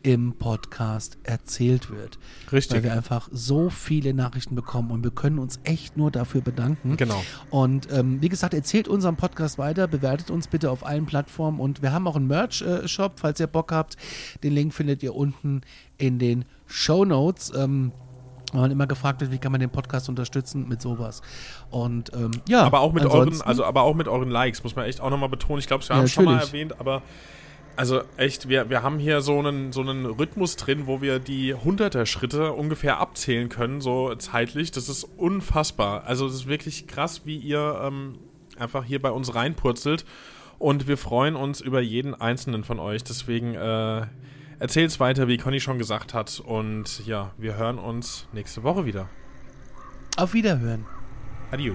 im Podcast erzählt wird. Richtig. Weil wir einfach so viele Nachrichten bekommen und wir können uns echt nur dafür bedanken. Genau. Und ähm, wie gesagt, erzählt unseren Podcast weiter, bewertet uns bitte auf allen Plattformen und wir haben auch einen Merch-Shop, falls ihr Bock habt. Den Link findet ihr unten in den Show Notes. Ähm, weil man immer gefragt wird, wie kann man den Podcast unterstützen mit sowas. Und ähm, ja, aber auch mit euren, also aber auch mit euren Likes, muss man echt auch nochmal betonen. Ich glaube, wir Ja, haben es schon mal erwähnt, aber also echt, wir, wir haben hier so einen, so einen Rhythmus drin, wo wir die hunderter Schritte ungefähr abzählen können, so zeitlich. Das ist unfassbar. Also es ist wirklich krass, wie ihr ähm, einfach hier bei uns reinpurzelt. Und wir freuen uns über jeden einzelnen von euch. Deswegen äh, erzählt's weiter, wie Conny schon gesagt hat. Und ja, wir hören uns nächste Woche wieder. auf Wiederhören. Adieu.